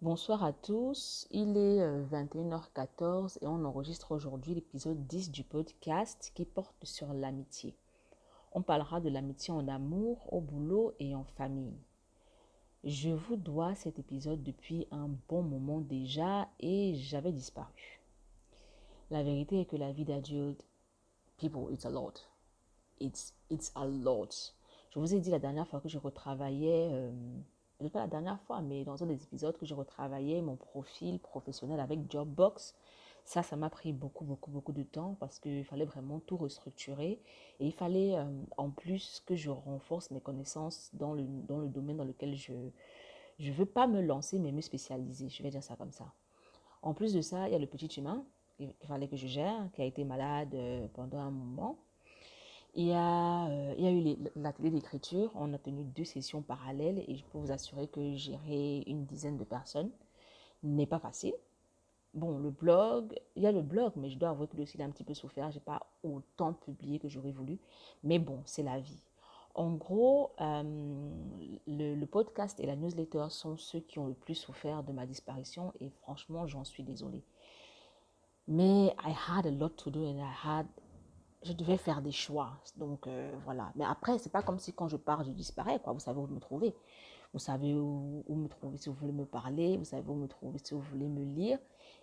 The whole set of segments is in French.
Bonsoir à tous, il est 21h14 et on enregistre aujourd'hui l'épisode 10 du podcast qui porte sur l'amitié. On parlera de l'amitié en amour, au boulot et en famille. Je vous dois cet épisode depuis un bon moment déjà et j'avais disparu. La vérité est que la vie d'adulte, people, it's a lot. It's, it's a lot. Je vous ai dit la dernière fois que je retravaillais... Euh, pas la dernière fois, mais dans un des épisodes que je retravaillais mon profil professionnel avec Jobbox. Ça, ça m'a pris beaucoup, beaucoup, beaucoup de temps parce qu'il fallait vraiment tout restructurer. Et il fallait euh, en plus que je renforce mes connaissances dans le, dans le domaine dans lequel je ne veux pas me lancer, mais me spécialiser. Je vais dire ça comme ça. En plus de ça, il y a le petit humain qu'il fallait que je gère, qui a été malade euh, pendant un moment. Il y a, euh, il y eu l'atelier d'écriture. On a tenu deux sessions parallèles et je peux vous assurer que gérer une dizaine de personnes n'est pas facile. Bon, le blog, il y a le blog, mais je dois avouer que le site a un petit peu souffert. Je n'ai pas autant publié que j'aurais voulu. Mais bon, c'est la vie. En gros, euh, le, le, podcast et la newsletter sont ceux qui ont le plus souffert de ma disparition et franchement, j'en suis désolée. Mais I had a lot to do and I had je devais faire des choix. Donc euh, voilà. Mais après, c'est pas comme si quand je pars, je disparais. Quoi. Vous savez où me trouver. Vous savez où, me trouver si vous voulez me parler. Vous savez où me trouver si vous voulez me lire.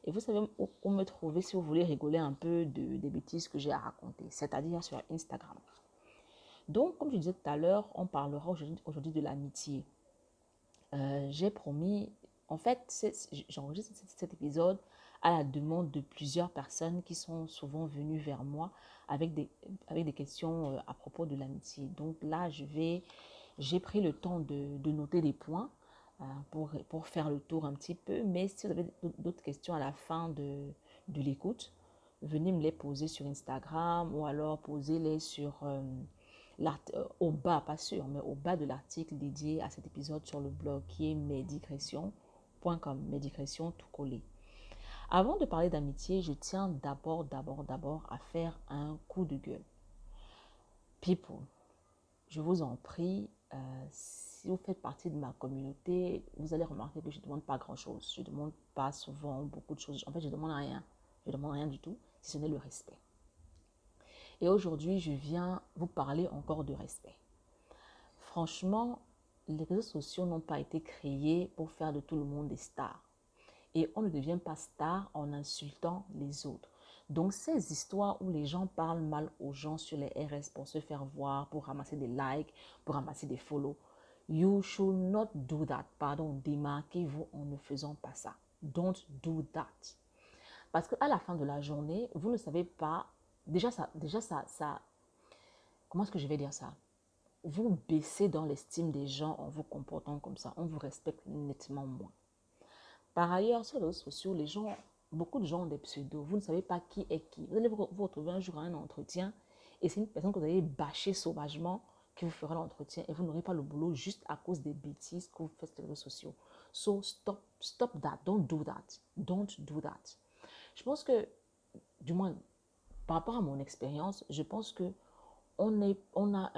Et vous savez où, me trouver si vous voulez rigoler un peu de, des bêtises que j'ai à raconter. C'est-à-dire sur Instagram. Donc, comme je disais tout à l'heure, on parlera aujourd'hui de l'amitié. Euh, j'ai promis, en fait, j'enregistre cet épisode à la demande de plusieurs personnes qui sont souvent venues vers moi avec des, avec des questions euh, à propos de l'amitié. Donc là, je vais, j'ai pris le temps de, de noter des points euh, pour, pour faire le tour un petit peu. Mais si vous avez d'autres questions à la fin de, de l'écoute, venez me les poser sur Instagram ou alors posez-les sur euh, au bas, pas sûr, mais au bas de l'article dédié à cet épisode sur le blog qui est medicretion.com, medicretion tout collé. Avant de parler d'amitié, je tiens d'abord, d'abord, d'abord à faire un coup de gueule. People, je vous en prie, euh, si vous faites partie de ma communauté, vous allez remarquer que je ne demande pas grand-chose. Je ne demande pas souvent beaucoup de choses. En fait, je ne demande rien. Je ne demande rien du tout, si ce n'est le respect. Et aujourd'hui, je viens vous parler encore de respect. Franchement, les réseaux sociaux n'ont pas été créés pour faire de tout le monde des stars. Et on ne devient pas star en insultant les autres. Donc ces histoires où les gens parlent mal aux gens sur les RS pour se faire voir, pour ramasser des likes, pour ramasser des follow, you should not do that. Pardon, démarquez-vous en ne faisant pas ça. Don't do that. Parce qu'à la fin de la journée, vous ne savez pas, déjà ça, déjà ça, ça, comment est-ce que je vais dire ça? Vous baissez dans l'estime des gens en vous comportant comme ça. On vous respecte nettement moins. Par ailleurs, sur les réseaux sociaux, les gens, beaucoup de gens ont des pseudos. Vous ne savez pas qui est qui. Vous allez vous retrouver un jour à un entretien et c'est une personne que vous allez bâcher sauvagement qui vous fera l'entretien et vous n'aurez pas le boulot juste à cause des bêtises que vous faites sur les réseaux sociaux. So stop, stop that. Don't do that. Don't do that. Je pense que, du moins, par rapport à mon expérience, je pense que on, est, on a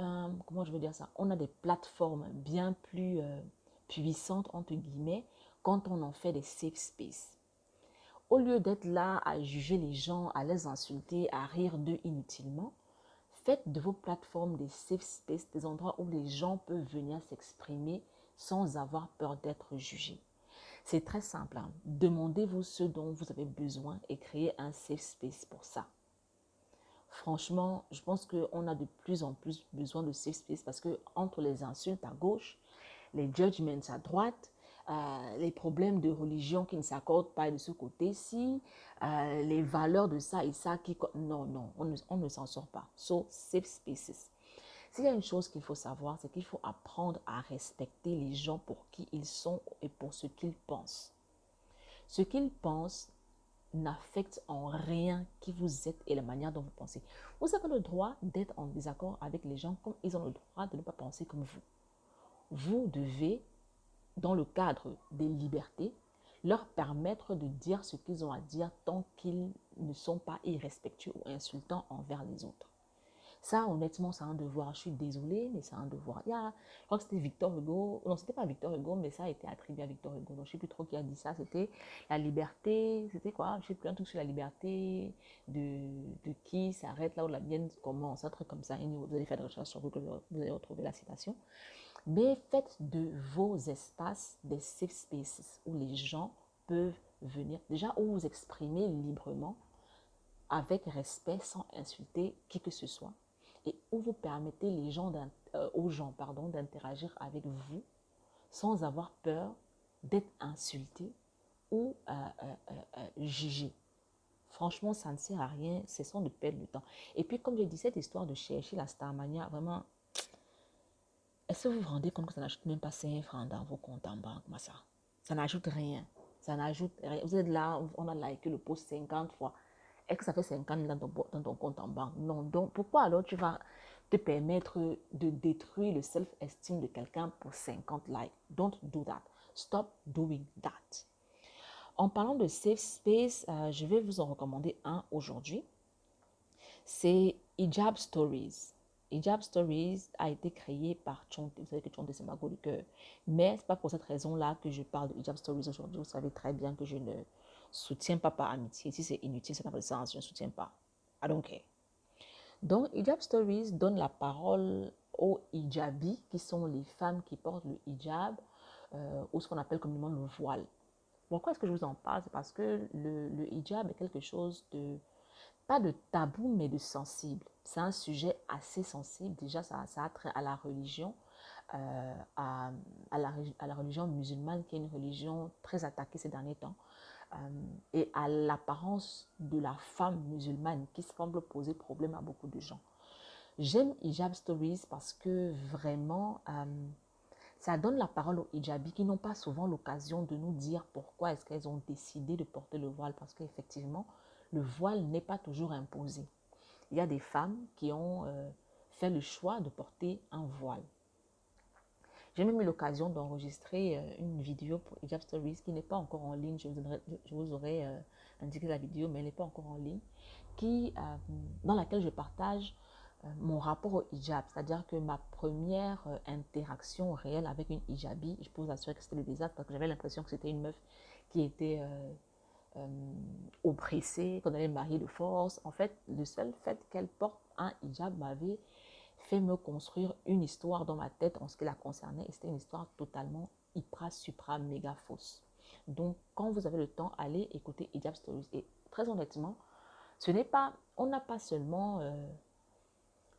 comment je veux dire ça, on a des plateformes bien plus euh, puissantes, entre guillemets, quand on en fait des safe spaces. Au lieu d'être là à juger les gens, à les insulter, à rire d'eux inutilement, faites de vos plateformes des safe spaces, des endroits où les gens peuvent venir s'exprimer sans avoir peur d'être jugés. C'est très simple. Hein. Demandez-vous ce dont vous avez besoin et créez un safe space pour ça. Franchement, je pense qu'on a de plus en plus besoin de safe space parce que entre les insultes à gauche, les judgments à droite, euh, les problèmes de religion qui ne s'accordent pas de ce côté-ci, euh, les valeurs de ça et ça qui... Non, non, on ne, on ne s'en sort pas. So, safe spaces. S'il y a une chose qu'il faut savoir, c'est qu'il faut apprendre à respecter les gens pour qui ils sont et pour ce qu'ils pensent. Ce qu'ils pensent n'affecte en rien qui vous êtes et la manière dont vous pensez. Vous avez le droit d'être en désaccord avec les gens comme ils ont le droit de ne pas penser comme vous. Vous devez dans le cadre des libertés, leur permettre de dire ce qu'ils ont à dire tant qu'ils ne sont pas irrespectueux ou insultants envers les autres. Ça, honnêtement, c'est un devoir. Je suis désolée, mais c'est un devoir. Il y a, je crois que c'était Victor Hugo. Non, c'était pas Victor Hugo, mais ça a été attribué à Victor Hugo. Donc, je sais plus trop qui a dit ça. C'était la liberté. C'était quoi? Je sais plus un truc sur la liberté de, de qui s'arrête là où la mienne commence. Un truc comme ça. vous allez faire des recherches sur Google, vous allez retrouver la citation. Mais faites de vos espaces des safe spaces où les gens peuvent venir. Déjà, où vous exprimez librement avec respect sans insulter qui que ce soit et où vous permettez les gens euh, aux gens pardon, d'interagir avec vous sans avoir peur d'être insulté ou euh, euh, jugé. Franchement, ça ne sert à rien, c'est sans de perdre le temps. Et puis, comme je dis, cette histoire de chercher la Starmania, vraiment, est-ce que vous vous rendez compte que ça n'ajoute même pas 5 francs dans vos comptes en banque, ça Ça n'ajoute rien. Ça n'ajoute rien. Vous êtes là, on a liké le post 50 fois. Est-ce que ça fait 50 000 dans ton, dans ton compte en banque? Non. Donc, pourquoi alors tu vas te permettre de détruire le self-esteem de quelqu'un pour 50 likes? Don't do that. Stop doing that. En parlant de safe space, euh, je vais vous en recommander un aujourd'hui. C'est Hijab Stories. Hijab Stories a été créé par Chonte. Vous savez que Chonte, c'est ma go de cœur. Mais ce n'est pas pour cette raison-là que je parle de Hijab Stories aujourd'hui. Vous savez très bien que je ne soutiens pas par amitié. Si c'est inutile, ça n'a pas de sens, je ne soutiens pas. I don't care. Donc, Hijab Stories donne la parole aux hijabis, qui sont les femmes qui portent le hijab, euh, ou ce qu'on appelle communément le voile. Pourquoi est-ce que je vous en parle? C'est parce que le, le, hijab est quelque chose de, pas de tabou, mais de sensible. C'est un sujet assez sensible. Déjà, ça, ça a trait à la religion, euh, à, à, la, religion musulmane, qui est une religion très attaquée ces derniers temps. Euh, et à l'apparence de la femme musulmane qui semble poser problème à beaucoup de gens. J'aime Hijab Stories parce que vraiment, euh, ça donne la parole aux hijabis qui n'ont pas souvent l'occasion de nous dire pourquoi est-ce qu'elles ont décidé de porter le voile. Parce qu'effectivement, le voile n'est pas toujours imposé. Il y a des femmes qui ont euh, fait le choix de porter un voile. J'ai même eu l'occasion d'enregistrer euh, une vidéo pour Hijab Stories qui n'est pas encore en ligne. Je vous, aurais euh, indiqué la vidéo, mais elle n'est pas encore en ligne. Dans laquelle je partage mon rapport au hijab. C'est-à-dire que ma première interaction réelle avec une hijabi, je vous assurer que c'était le désastre parce que j'avais l'impression que c'était une meuf qui était oppressée, qu'on allait marier de force. En fait, le seul fait qu'elle porte un hijab m'avait fait me construire une histoire dans ma tête en ce qui la concernait. Et c'était une histoire totalement hyper, supra, méga fausse. Donc, quand vous avez le temps, allez écouter Hijab Stories. Et très honnêtement, ce n'est pas, on n'a pas seulement, euh,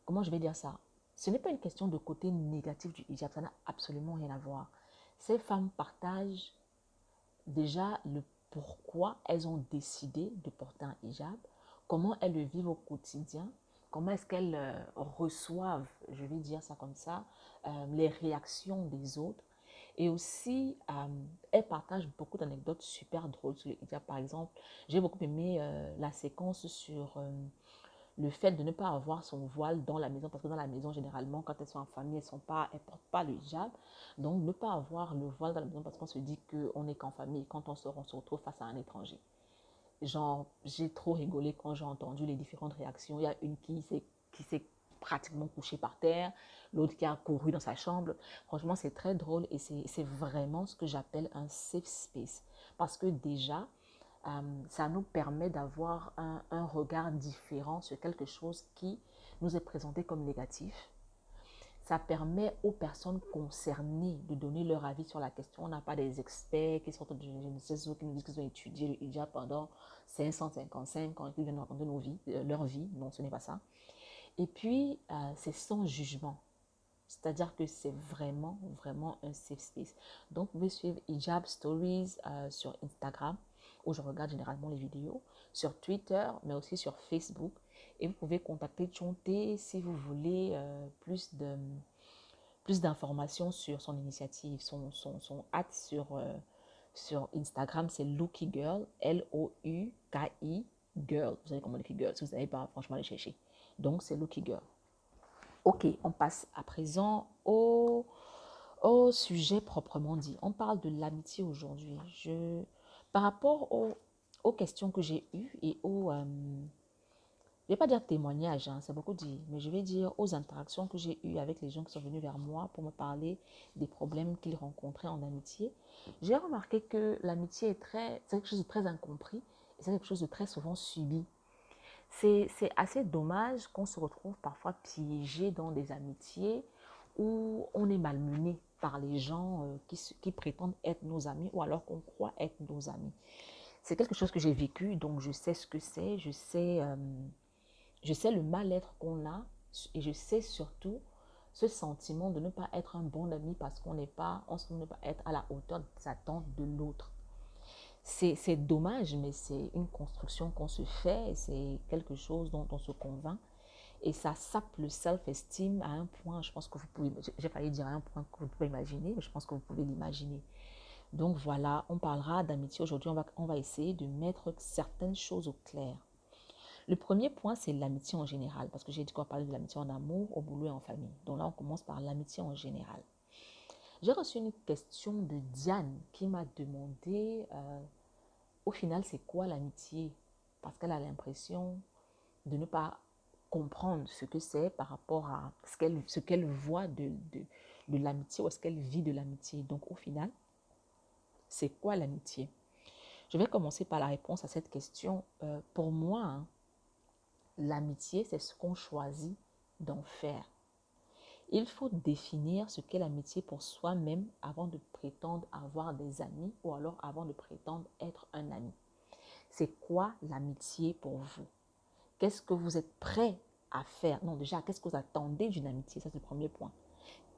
comment je vais dire ça? Ce n'est pas une question de côté négatif du hijab, ça n'a absolument rien à voir. Ces femmes partagent déjà le pourquoi elles ont décidé de porter un hijab, comment elles le vivent au quotidien, comment est-ce qu'elles euh, reçoivent, je vais dire ça comme ça, euh, les réactions des autres. Et aussi, euh, elles partagent beaucoup d'anecdotes super drôles sur Par exemple, j'ai beaucoup aimé la séquence sur le fait de ne pas avoir son voile dans la maison, parce que dans la maison, généralement, quand elles sont en famille, elles ne portent pas le hijab. Donc, ne pas avoir le voile dans la maison parce qu'on se dit qu'on n'est qu'en famille. Quand on sort, on se retrouve face à un étranger. Genre, j'ai trop rigolé quand j'ai entendu les différentes réactions. Il y a une qui s'est, pratiquement couchée par terre, l'autre qui a couru dans sa chambre. Franchement, c'est très drôle et c'est, vraiment ce que j'appelle un safe space. Parce que déjà, ça nous permet d'avoir un, regard différent sur quelque chose qui nous est présenté comme négatif ça permet aux personnes concernées de donner leur avis sur la question. On n'a pas des experts qui sont de qui nous disent qu'ils ont étudié le hijab pendant 555 ans et qui viennent raconter nos vies, euh, leur vie. Non, ce n'est pas ça. Et puis, euh, c'est sans jugement. C'est-à-dire que c'est vraiment, vraiment un safe space. Donc, vous pouvez suivre Hijab Stories euh, sur Instagram, où je regarde généralement les vidéos, sur Twitter, mais aussi sur Facebook. Et vous pouvez contacter Chonté si vous voulez euh, plus de plus d'informations sur son initiative, son, son, son sur, euh, sur Instagram, c'est Looky Girl, L-O-U-K-I Girl. Vous savez comment on écrit girl, si vous n'avez pas franchement aller chercher. Donc, c'est Looky Girl. Ok, on passe à présent au, au sujet proprement dit. On parle de l'amitié aujourd'hui. Je, par rapport aux, questions que j'ai eues et aux, euh, je vais pas dire témoignage, hein, c'est beaucoup dit, mais je vais dire aux interactions que j'ai eues avec les gens qui sont venus vers moi pour me parler des problèmes qu'ils rencontraient en amitié. J'ai remarqué que l'amitié est très, c'est quelque chose de très incompris et c'est quelque chose de très souvent subi. C'est assez dommage qu'on se retrouve parfois piégé dans des amitiés où on est malmené par les gens euh, qui, prétendent être nos amis ou alors qu'on croit être nos amis. C'est quelque chose que j'ai vécu, donc je sais ce que c'est, je sais... Euh, je sais le mal-être qu'on a et je sais surtout ce sentiment de ne pas être un bon ami parce qu'on n'est pas, on ne pas être à la hauteur des attentes de l'autre. C'est dommage, mais c'est une construction qu'on se fait, c'est quelque chose dont on se convainc. Et ça sape le self-esteem à un point, je pense que vous pouvez, j'ai failli dire à un point que vous pouvez imaginer, mais je pense que vous pouvez l'imaginer. Donc voilà, on parlera d'amitié aujourd'hui, on va, on va essayer de mettre certaines choses au clair. Le premier point, c'est l'amitié en général, parce que j'ai dit qu'on parler de l'amitié en amour, au boulot et en famille. Donc là, on commence par l'amitié en général. J'ai reçu une question de Diane qui m'a demandé, euh, au final, c'est quoi l'amitié? Parce qu'elle a l'impression de ne pas comprendre ce que c'est par rapport à ce qu'elle voit de, de, l'amitié ou ce qu'elle vit de l'amitié. Donc au final, c'est quoi l'amitié? Je vais commencer par la réponse à cette question. Euh, pour moi, hein, L'amitié, c'est ce qu'on choisit d'en faire. Il faut définir ce qu'est l'amitié pour soi-même avant de prétendre avoir des amis ou alors avant de prétendre être un ami. C'est quoi l'amitié pour vous? Qu'est-ce que vous êtes prêt à faire? Non, déjà, qu'est-ce que vous attendez d'une amitié? Ça, c'est le premier point.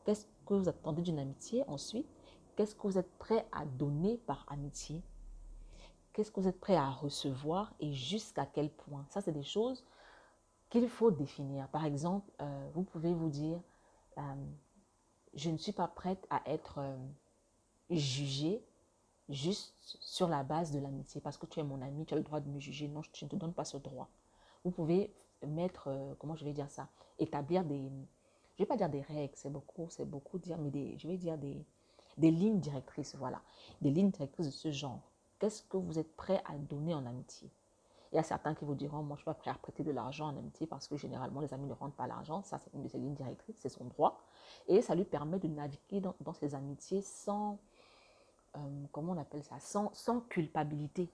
Qu'est-ce que vous attendez d'une amitié? Ensuite, qu'est-ce que vous êtes prêt à donner par amitié? Qu'est-ce que vous êtes prêt à recevoir et jusqu'à quel point? Ça, c'est des choses qu'il faut définir. Par exemple, euh, vous pouvez vous dire, euh, je ne suis pas prête à être euh, jugée juste sur la base de l'amitié, parce que tu es mon ami, tu as le droit de me juger. Non, je ne te donne pas ce droit. Vous pouvez mettre, comment je vais dire ça, établir des, je vais pas dire des règles, c'est beaucoup, c'est beaucoup dire, mais des, je vais dire des, des lignes directrices, voilà, des lignes directrices de ce genre. Qu'est-ce que vous êtes prêt à donner en amitié? Il y a certains qui vous diront, moi je ne suis pas prêt à prêter de l'argent en amitié parce que généralement les amis ne rendent pas l'argent. Ça, c'est une de ses lignes directrices, c'est son droit. Et ça lui permet de naviguer dans, ses amitiés sans, euh, comment on appelle ça, sans, sans culpabilité.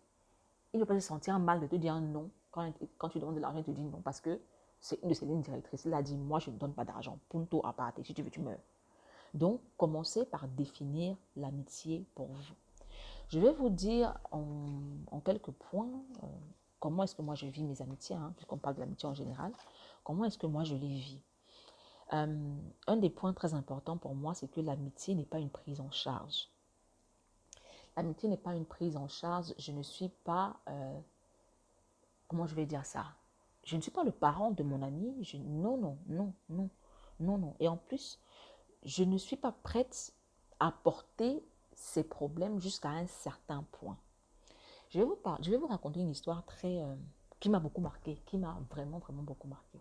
Il ne peut pas se sentir mal de te dire non. Quand, tu demandes de l'argent, te dit non parce que c'est une de ses lignes directrices. Il a dit, moi je ne donne pas d'argent. Punto à part. Si tu veux, tu meurs. Donc, commencez par définir l'amitié pour vous. Je vais vous dire en, quelques points euh, comment est-ce que moi je vis mes amitiés, hein, puisqu'on parle de l'amitié en général, comment est-ce que moi je les vis? Euh, Un des points très importants pour moi, c'est que l'amitié n'est pas une prise en charge. L'amitié n'est pas une prise en charge. Je ne suis pas, euh, comment je vais dire ça? Je ne suis pas le parent de mon ami. Non, non, non, non, non, non. Et en plus, je ne suis pas prête à porter ces problèmes jusqu'à un certain point. Je vais vous, je vais vous raconter une histoire très, euh, qui m'a beaucoup marqué, qui m'a vraiment, vraiment beaucoup marqué.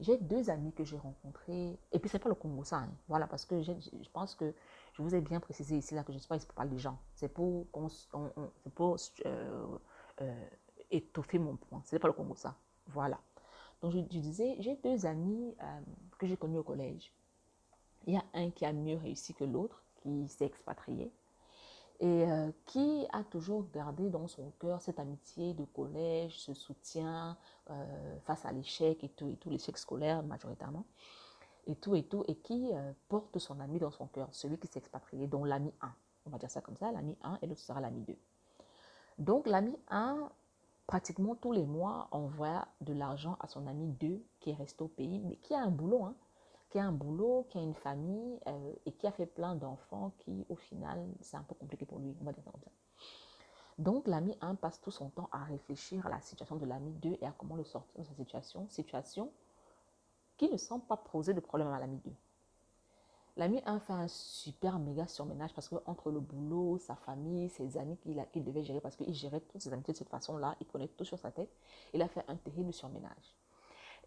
J'ai deux amis que j'ai rencontrés, et puis c'est pas le Congo ça, hein. voilà, parce que je pense que je vous ai bien précisé ici, là, que je ne suis pas ici pour parler des gens, c'est pour, pour euh, euh, étoffer mon point, ce n'est pas le Congo ça, voilà. Donc je, disais, j'ai deux amis que j'ai connus au collège. Il y a un qui a mieux réussi que l'autre, qui s'est expatrié, et euh, qui a toujours gardé dans son cœur cette amitié de collège, ce soutien euh, face à l'échec et tout, et tout l'échec scolaire majoritairement, et tout, et tout, et qui euh, porte son ami dans son cœur, celui qui s'est expatrié, dont l'ami 1. On va dire ça comme ça, l'ami 1 et l'autre sera l'ami 2. Donc l'ami 1, pratiquement tous les mois, envoie de l'argent à son ami 2 qui est resté au pays, mais qui a un boulot, hein, qui a un boulot, qui a une famille euh, et qui a fait plein d'enfants qui, au final, c'est un peu compliqué pour lui. Donc, l'ami 1 passe tout son temps à réfléchir à la situation de l'ami 2 et à comment le sortir de sa situation. Situation qui ne semble pas poser de problème à l'ami 2. L'ami 1 fait un super méga surménage parce que entre le boulot, sa famille, ses amis qu'il devait gérer, parce qu'il gérait toutes ses amitiés de cette façon-là, il prenait tout sur sa tête, il a fait un terrible surménage.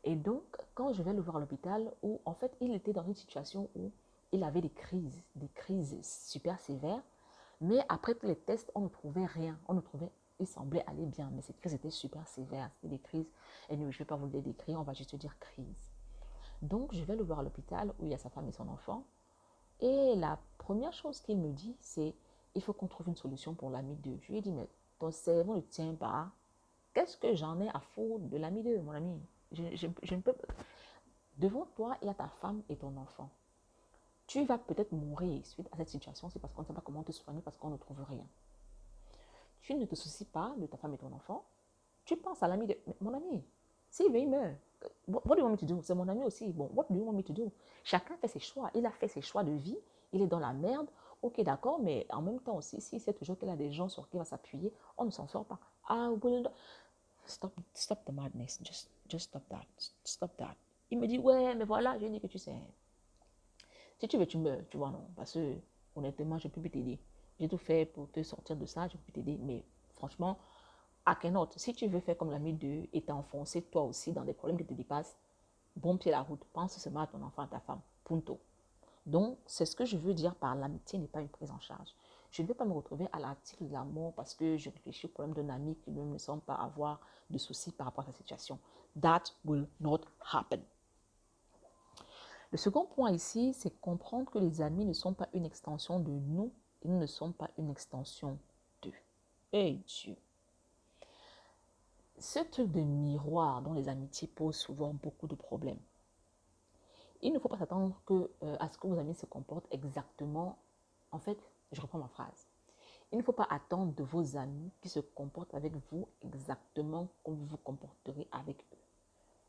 Et donc, quand je vais le voir à l'hôpital, où en fait, il était dans une situation où il avait des crises, des crises super sévères, mais après tous les tests, on ne trouvait rien, on ne trouvait il semblait aller bien, mais ces crises étaient super sévères. C'était des crises, et je ne vais pas vous les décrire, on va juste dire crise. Donc, je vais le voir à l'hôpital où il y a sa femme et son enfant. Et la première chose qu'il me dit, c'est il faut qu'on trouve une solution pour l'ami 2. Je lui ai dit, mais ton cerveau ne tient pas. Qu'est-ce que j'en ai à foutre de l'ami 2, mon ami? Je, je, ne peux Devant toi, il y a ta femme et ton enfant. Tu vas peut-être mourir suite à cette situation, c'est parce qu'on ne sait pas comment te soigner, parce qu'on ne trouve rien. Tu ne te soucies pas de ta femme et ton enfant. Tu penses à l'ami de... Mon ami, s'il veut, il meurt. What do you want me to do? C'est mon ami aussi. Bon, what do you want me to do? Chacun fait ses choix. Il a fait ses choix de vie. Il est dans la merde. Ok, d'accord, mais en même temps aussi, s'il sait toujours qu'il a des gens sur qui il va s'appuyer, on ne s'en sort pas. Ah, stop, stop the madness. Just, just stop that. Stop that. Il me dit, ouais, mais voilà, j'ai dit que tu sais. Si tu veux, tu meurs, tu vois, non. Parce que, honnêtement, je ne peux plus t'aider. J'ai tout fait pour te sortir de ça, je peux t'aider. Mais franchement, à autre Si tu veux faire comme l'ami 2 et t'enfoncer toi aussi dans des problèmes qui te dépassent, bon pied la route. Pense seulement à ton enfant, à ta femme. Punto. Donc, c'est ce que je veux dire par l'amitié n'est pas une prise en charge. Je ne vais pas me retrouver à l'article de l'amour parce que je réfléchis au problème d'un ami qui ne me semble pas avoir de soucis par rapport à sa situation. That will not happen. Le second point ici, c'est comprendre que les amis ne sont pas une extension de nous, ils ne sont pas une extension d'eux. Et Dieu. Ce truc de miroir dont les amitiés posent souvent beaucoup de problèmes. Il ne faut pas s'attendre que, euh, à ce que vos amis se comportent exactement. En fait, je reprends ma phrase. Il ne faut pas attendre de vos amis qui se comportent avec vous exactement comme vous vous comporterez avec eux.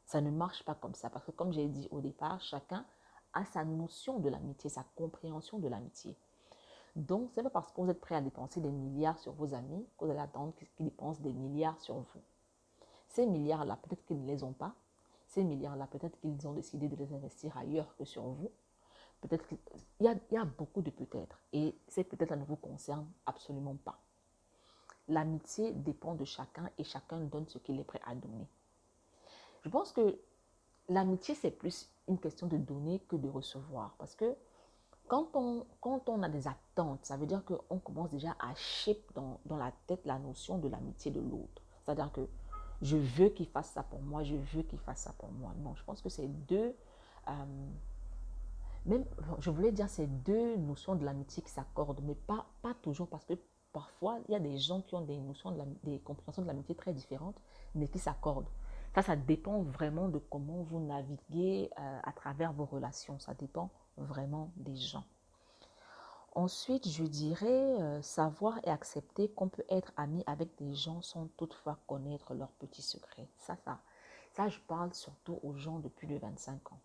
Ça ne marche pas comme ça parce que comme j'ai dit au départ, chacun a sa notion de l'amitié, sa compréhension de l'amitié. Donc, ce n'est pas parce que vous êtes prêt à dépenser des milliards sur vos amis que vous allez attendre qu'ils dépensent des milliards sur vous. Ces milliards-là, peut-être qu'ils ne les ont pas. Ces milliards-là, peut-être qu'ils ont décidé de les investir ailleurs que sur vous. Peut-être qu'il y a, y a beaucoup de peut-être. Et c'est peut-être ne vous concerne absolument pas. L'amitié dépend de chacun et chacun donne ce qu'il est prêt à donner. Je pense que l'amitié, c'est plus une question de donner que de recevoir. Parce que quand on, quand on a des attentes, ça veut dire qu'on commence déjà à chip dans, dans la tête la notion de l'amitié de l'autre. C'est-à-dire que je veux qu'il fasse ça pour moi, je veux qu'il fasse ça pour moi. Non, je pense que c'est deux, euh, même, je voulais dire, c'est deux notions de l'amitié qui s'accordent, mais pas, toujours, parce que parfois, il y a des gens qui ont des notions, de des compréhensions de l'amitié très différentes, mais qui s'accordent. Ça, ça dépend vraiment de comment vous naviguez euh, à travers vos relations. Ça dépend vraiment des gens. Ensuite, je dirais euh, savoir et accepter qu'on peut être ami avec des gens sans toutefois connaître leurs petits secrets. Ça, ça, ça, je parle surtout aux gens de plus de 25 ans.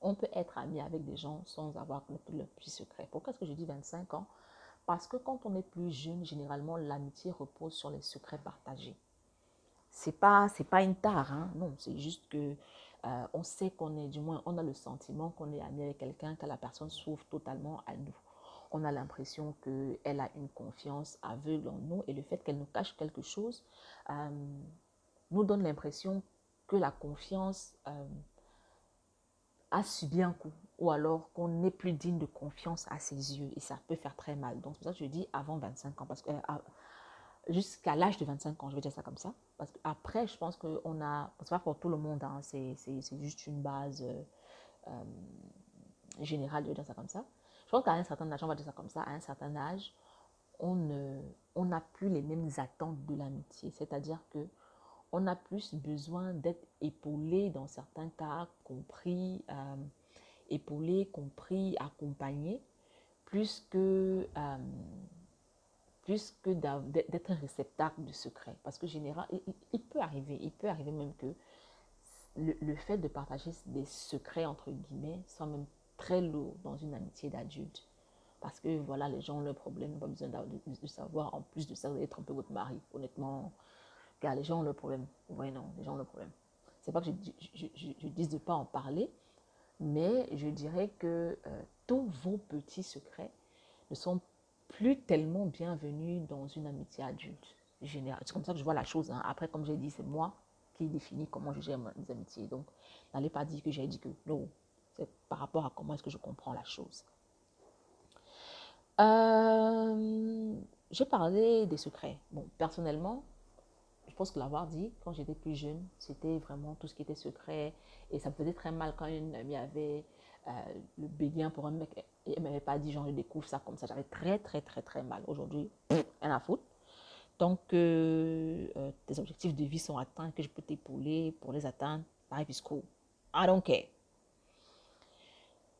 On peut être ami avec des gens sans avoir leurs petits secrets. Pourquoi est-ce que je dis 25 ans? Parce que quand on est plus jeune, généralement, l'amitié repose sur les secrets partagés. C'est pas, pas une tare, hein? non, c'est juste que euh, on sait qu'on est, du moins, on a le sentiment qu'on est ami avec quelqu'un, que la personne s'ouvre totalement à nous on a l'impression qu'elle a une confiance aveugle en nous et le fait qu'elle nous cache quelque chose euh, nous donne l'impression que la confiance euh, a subi un coup ou alors qu'on n'est plus digne de confiance à ses yeux et ça peut faire très mal. Donc c'est pour ça que je dis avant 25 ans parce que euh, jusqu'à l'âge de 25 ans, je vais dire ça comme ça. Parce qu'après, je pense qu'on a, c'est pas pour tout le monde, hein, c'est juste une base générale de dire ça comme ça. Je pense qu'à un certain âge, on va dire ça comme ça, à un certain âge, on n'a plus les mêmes attentes de l'amitié. C'est-à-dire que on a plus besoin d'être épaulé dans certains cas, compris, euh, épaulé, compris, accompagné, plus que, euh, plus que d'être un réceptacle de secret. Parce que général, il, peut arriver, il peut arriver même que le, le, fait de partager des secrets, entre guillemets, soit même très lourd dans une amitié d'adulte. Parce que voilà, les gens ont leurs problèmes, n'ont pas besoin de, savoir. En plus de ça, vous un peu votre mari, honnêtement. Car les gens ont leurs problèmes. Oui, non, les gens ont leurs problèmes. C'est pas que je, je, je, dis de ne pas en parler, mais je dirais que euh, tous vos petits secrets ne sont plus tellement bienvenus dans une amitié adulte. C'est comme ça que je vois la chose. Hein. Après, comme j'ai dit, c'est moi qui définis comment je gère mes amitiés. Donc, n'allez pas dire que j'ai dit que non, c'est par rapport à comment est-ce que je comprends la chose. Euh, j'ai parlé des secrets. Bon, personnellement, je pense que l'avoir dit quand j'étais plus jeune, c'était vraiment tout ce qui était secret. Et ça me faisait très mal quand une amie avait euh, le béguin pour un mec et elle ne m'avait pas dit, genre, je découvre ça comme ça. J'avais très, très, très, très mal. Aujourd'hui, rien à foutre. Tant que euh, tes objectifs de vie sont atteints, que je peux t'épauler pour les atteindre, pareil, cool. I don't care.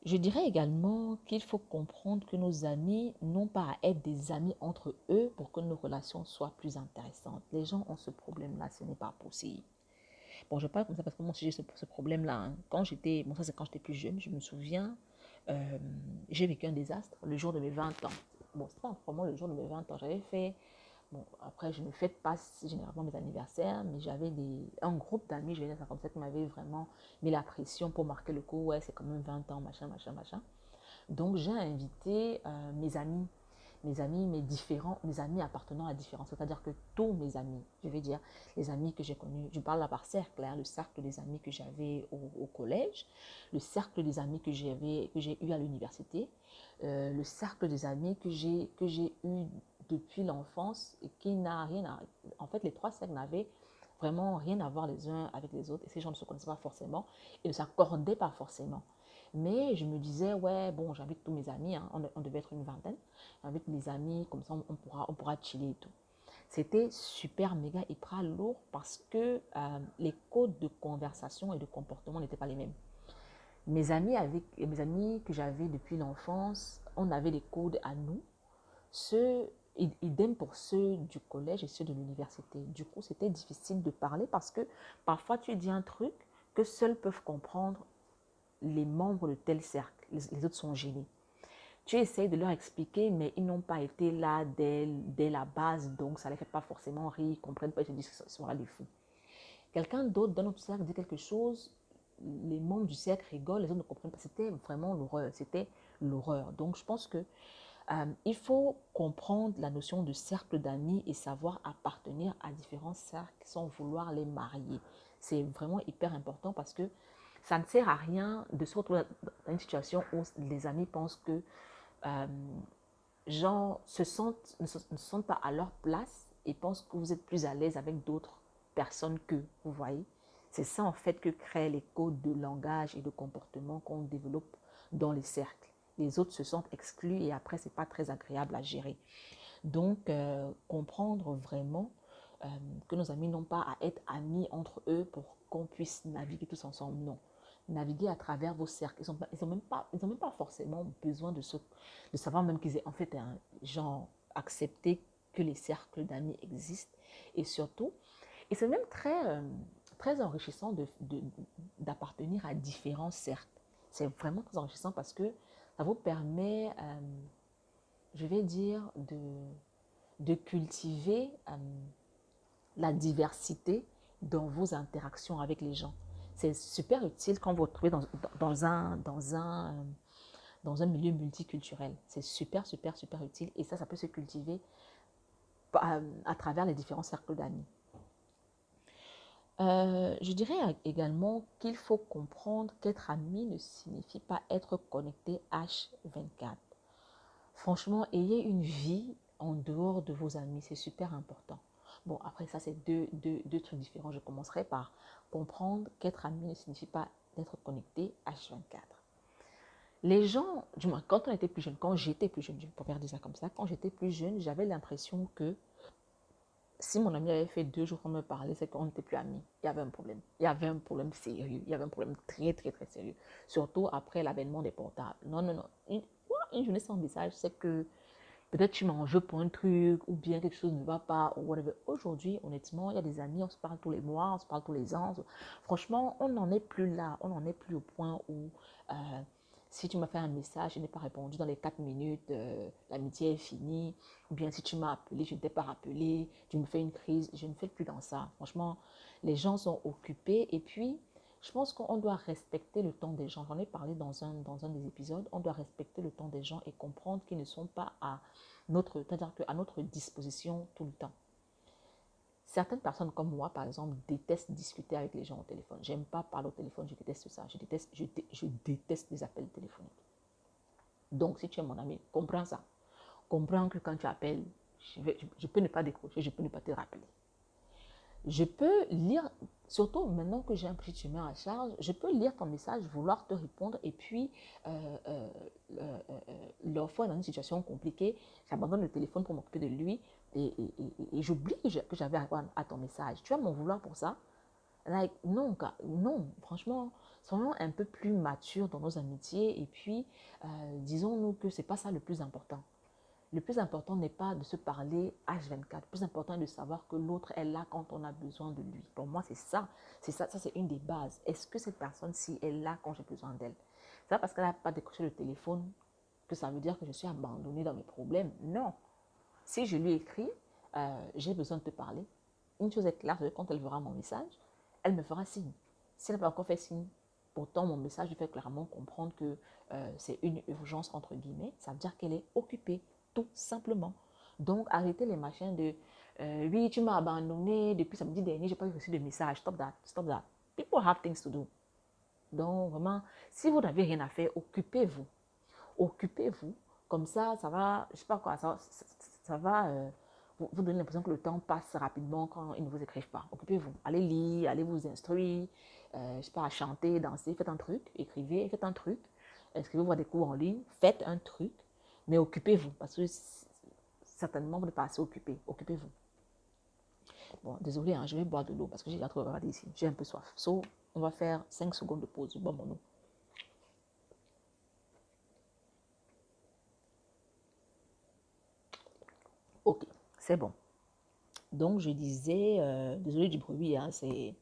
Je dirais également qu'il faut comprendre que nos amis n'ont pas à être des amis entre eux pour que nos relations soient plus intéressantes. Les gens ont ce problème-là, ce n'est pas possible. Bon, je parle comme ça parce que moi j'ai ce, problème-là. Hein. Quand j'étais, bon ça c'est quand j'étais plus jeune, je me souviens, euh, j'ai vécu un désastre le jour de mes 20 ans. Bon, c'est pas vraiment le jour de mes 20 ans. J'avais fait Bon, après, je ne fête pas généralement mes anniversaires, mais j'avais un groupe d'amis, je vais dire ça comme ça, qui m'avait vraiment mis la pression pour marquer le coup. Ouais, c'est quand même 20 ans, machin, machin, machin. Donc, j'ai invité euh, mes amis, mes amis, mes différents, mes amis appartenant à différents, c'est-à-dire que tous mes amis, je vais dire, les amis que j'ai connus, je parle là par cercle, hein, le cercle des amis que j'avais au, collège, le cercle des amis que j'ai eu à l'université, euh, le cercle des amis que j'ai eu depuis l'enfance et qui n'a rien à... En fait, les trois cercles n'avaient vraiment rien à voir les uns avec les autres et ces gens ne se connaissaient pas forcément et ne s'accordaient pas forcément. Mais je me disais, ouais, bon, j'invite tous mes amis, hein, on, devait être une vingtaine, j'invite mes amis, comme ça on, pourra, on pourra chiller et tout. C'était super, méga, hyper lourd parce que euh, les codes de conversation et de comportement n'étaient pas les mêmes. Mes amis, avec, mes amis que j'avais depuis l'enfance, on avait des codes à nous. Ceux Idem pour ceux du collège et ceux de l'université. Du coup, c'était difficile de parler parce que parfois tu dis un truc que seuls peuvent comprendre les membres de tel cercle. Les, autres sont gênés. Tu essayes de leur expliquer, mais ils n'ont pas été là dès, la base, donc ça ne les fait pas forcément rire, ils ne comprennent pas, ils se disent qu'ils sont des fous. Quelqu'un d'autre dans notre cercle dit quelque chose, les membres du cercle rigolent, les autres ne comprennent pas. C'était vraiment l'horreur, c'était l'horreur. Donc je pense que euh, il faut comprendre la notion de cercle d'amis et savoir appartenir à différents cercles sans vouloir les marier. C'est vraiment hyper important parce que ça ne sert à rien de se retrouver dans une situation où les amis pensent que euh, gens se sentent, ne, se, sentent pas à leur place et pensent que vous êtes plus à l'aise avec d'autres personnes que vous voyez. C'est ça en fait que créent les codes de langage et de comportement qu'on développe dans les cercles les autres se sentent exclus et après, ce n'est pas très agréable à gérer. Donc, euh, comprendre vraiment euh, que nos amis n'ont pas à être amis entre eux pour qu'on puisse naviguer tous ensemble. Non. Naviguer à travers vos cercles. Ils n'ont ont même, pas, ils ont même pas forcément besoin de, de savoir même qu'ils aient en fait un genre accepté que les cercles d'amis existent. Et surtout, et c'est même très, euh, très enrichissant d'appartenir de, à différents cercles. C'est vraiment très enrichissant parce que ça vous permet, euh, je vais dire, de, cultiver euh, la diversité dans vos interactions avec les gens. C'est super utile quand vous vous trouvez dans, un, dans, un, dans un milieu multiculturel. C'est super, super, super utile. Et ça, ça peut se cultiver à travers les différents cercles d'amis. Euh, je dirais également qu'il faut comprendre qu'être ami ne signifie pas être connecté H24. Franchement, ayez une vie en dehors de vos amis, c'est super important. Bon, après ça, c'est deux, deux, deux, trucs différents. Je commencerai par comprendre qu'être ami ne signifie pas d'être connecté H24. Les gens, du moins, quand on était plus jeune, quand j'étais plus jeune, je peux dire ça comme ça, quand j'étais plus jeune, j'avais l'impression que si mon ami avait fait deux jours sans me parler, c'est qu'on n'était plus amis. Il y avait un problème. Il y avait un problème sérieux. Il y avait un problème très, très, très sérieux. Surtout après l'avènement des portables. Non, non, non. Une, une journée sans message, c'est que peut-être tu m'en veux pour un truc ou bien quelque chose ne va pas. Aujourd'hui, honnêtement, il y a des amis, on se parle tous les mois, on se parle tous les ans. Franchement, on n'en est plus là. On n'en est plus au point où euh, si tu m'as fait un message, je n'ai pas répondu dans les 4 minutes, euh, l'amitié est finie. Ou bien si tu m'as appelé, je ne t'ai pas rappelé, tu me fais une crise. Je ne fais plus dans ça. Franchement, les gens sont occupés. Et puis, je pense qu'on doit respecter le temps des gens. J'en ai parlé dans un, des épisodes. On doit respecter le temps des gens et comprendre qu'ils ne sont pas à notre disposition tout le temps. Certaines personnes comme moi, par exemple, détestent discuter avec les gens au téléphone. J'aime pas parler au téléphone, je déteste ça. Je déteste, je, je déteste les appels téléphoniques. Donc, si tu es mon ami, comprends ça. Comprends que quand tu appelles, je, vais, je, peux ne pas décrocher, je peux ne pas te rappeler. Je peux lire, surtout maintenant que j'ai un petit chemin à charge, je peux lire ton message, vouloir te répondre et puis, euh, euh, euh, euh fois dans une situation compliquée, j'abandonne le téléphone pour m'occuper de lui et, et, j'oublie que j'avais à, ton message. Tu vas m'en vouloir pour ça non, non, franchement, soyons un peu plus matures dans nos amitiés et puis euh, disons-nous que ce n'est pas ça le plus important. Le plus important n'est pas de se parler H24. Le plus important est de savoir que l'autre est là quand on a besoin de lui. Pour moi, c'est ça. C'est ça, ça c'est une des bases. Est-ce que cette personne-ci est là quand j'ai besoin d'elle? C'est pas parce qu'elle n'a pas décroché le téléphone que ça veut dire que je suis abandonnée dans mes problèmes. Non. Si je lui écris, euh, j'ai besoin de te parler. Une chose est claire, quand elle verra mon message, elle me fera signe. Si elle n'a pas encore fait signe, pourtant mon message lui fait clairement comprendre que euh, c'est une urgence entre guillemets, ça veut dire qu'elle est occupée, tout simplement. Donc arrêtez les machins de euh, oui, tu m'as abandonné depuis samedi dernier, je n'ai pas reçu de message. Stop that, stop that. People have things to do. Donc vraiment, si vous n'avez rien à faire, occupez-vous. Occupez-vous. Comme ça, ça va, je sais pas quoi, ça, va. Euh, vous, vous donnez l'impression que le temps passe rapidement quand ils ne vous écrivent pas. Occupez-vous. Allez lire, allez vous instruire, euh, je sais pas, chanter, danser, faites un truc, écrivez, faites un truc. Inscrivez-vous à des cours en ligne, faites un truc, mais occupez-vous parce que certainement vous n'êtes pas assez occupé. Occupez-vous. Bon, désolé, hein, je vais boire de l'eau parce que j'ai déjà trop ici. J'ai un peu soif. So, on va faire 5 secondes de pause. Bon, mon eau. Ok. C'est bon. Donc, je disais, euh, désolé du bruit, hein, c'est,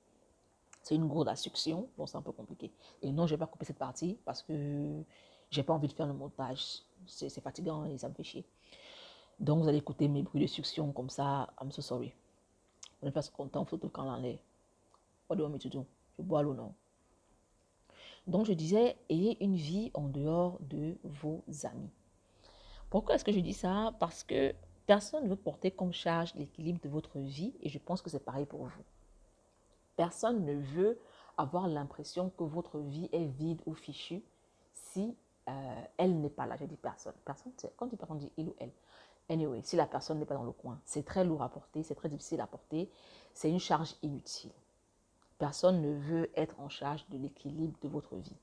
une gourde à succion. Bon, c'est un peu compliqué. Et non, je vais pas couper cette partie parce que j'ai pas envie de faire le montage. C'est, fatigant et ça me fait chier. Donc, vous allez écouter mes bruits de succion comme ça. I'm so sorry. On n'est pas content, photo quand on est. What do you do? Je bois l'eau, non? Donc, je disais, ayez une vie en dehors de vos amis. Pourquoi est-ce que je dis ça? Parce que Personne ne veut porter comme charge l'équilibre de votre vie et je pense que c'est pareil pour vous. Personne ne veut avoir l'impression que votre vie est vide ou fichue si euh, elle n'est pas là. Je dis personne. Personne, quand tu personne, dit il ou elle. Anyway, si la personne n'est pas dans le coin, c'est très lourd à porter, c'est très difficile à porter, c'est une charge inutile. Personne ne veut être en charge de l'équilibre de votre vie.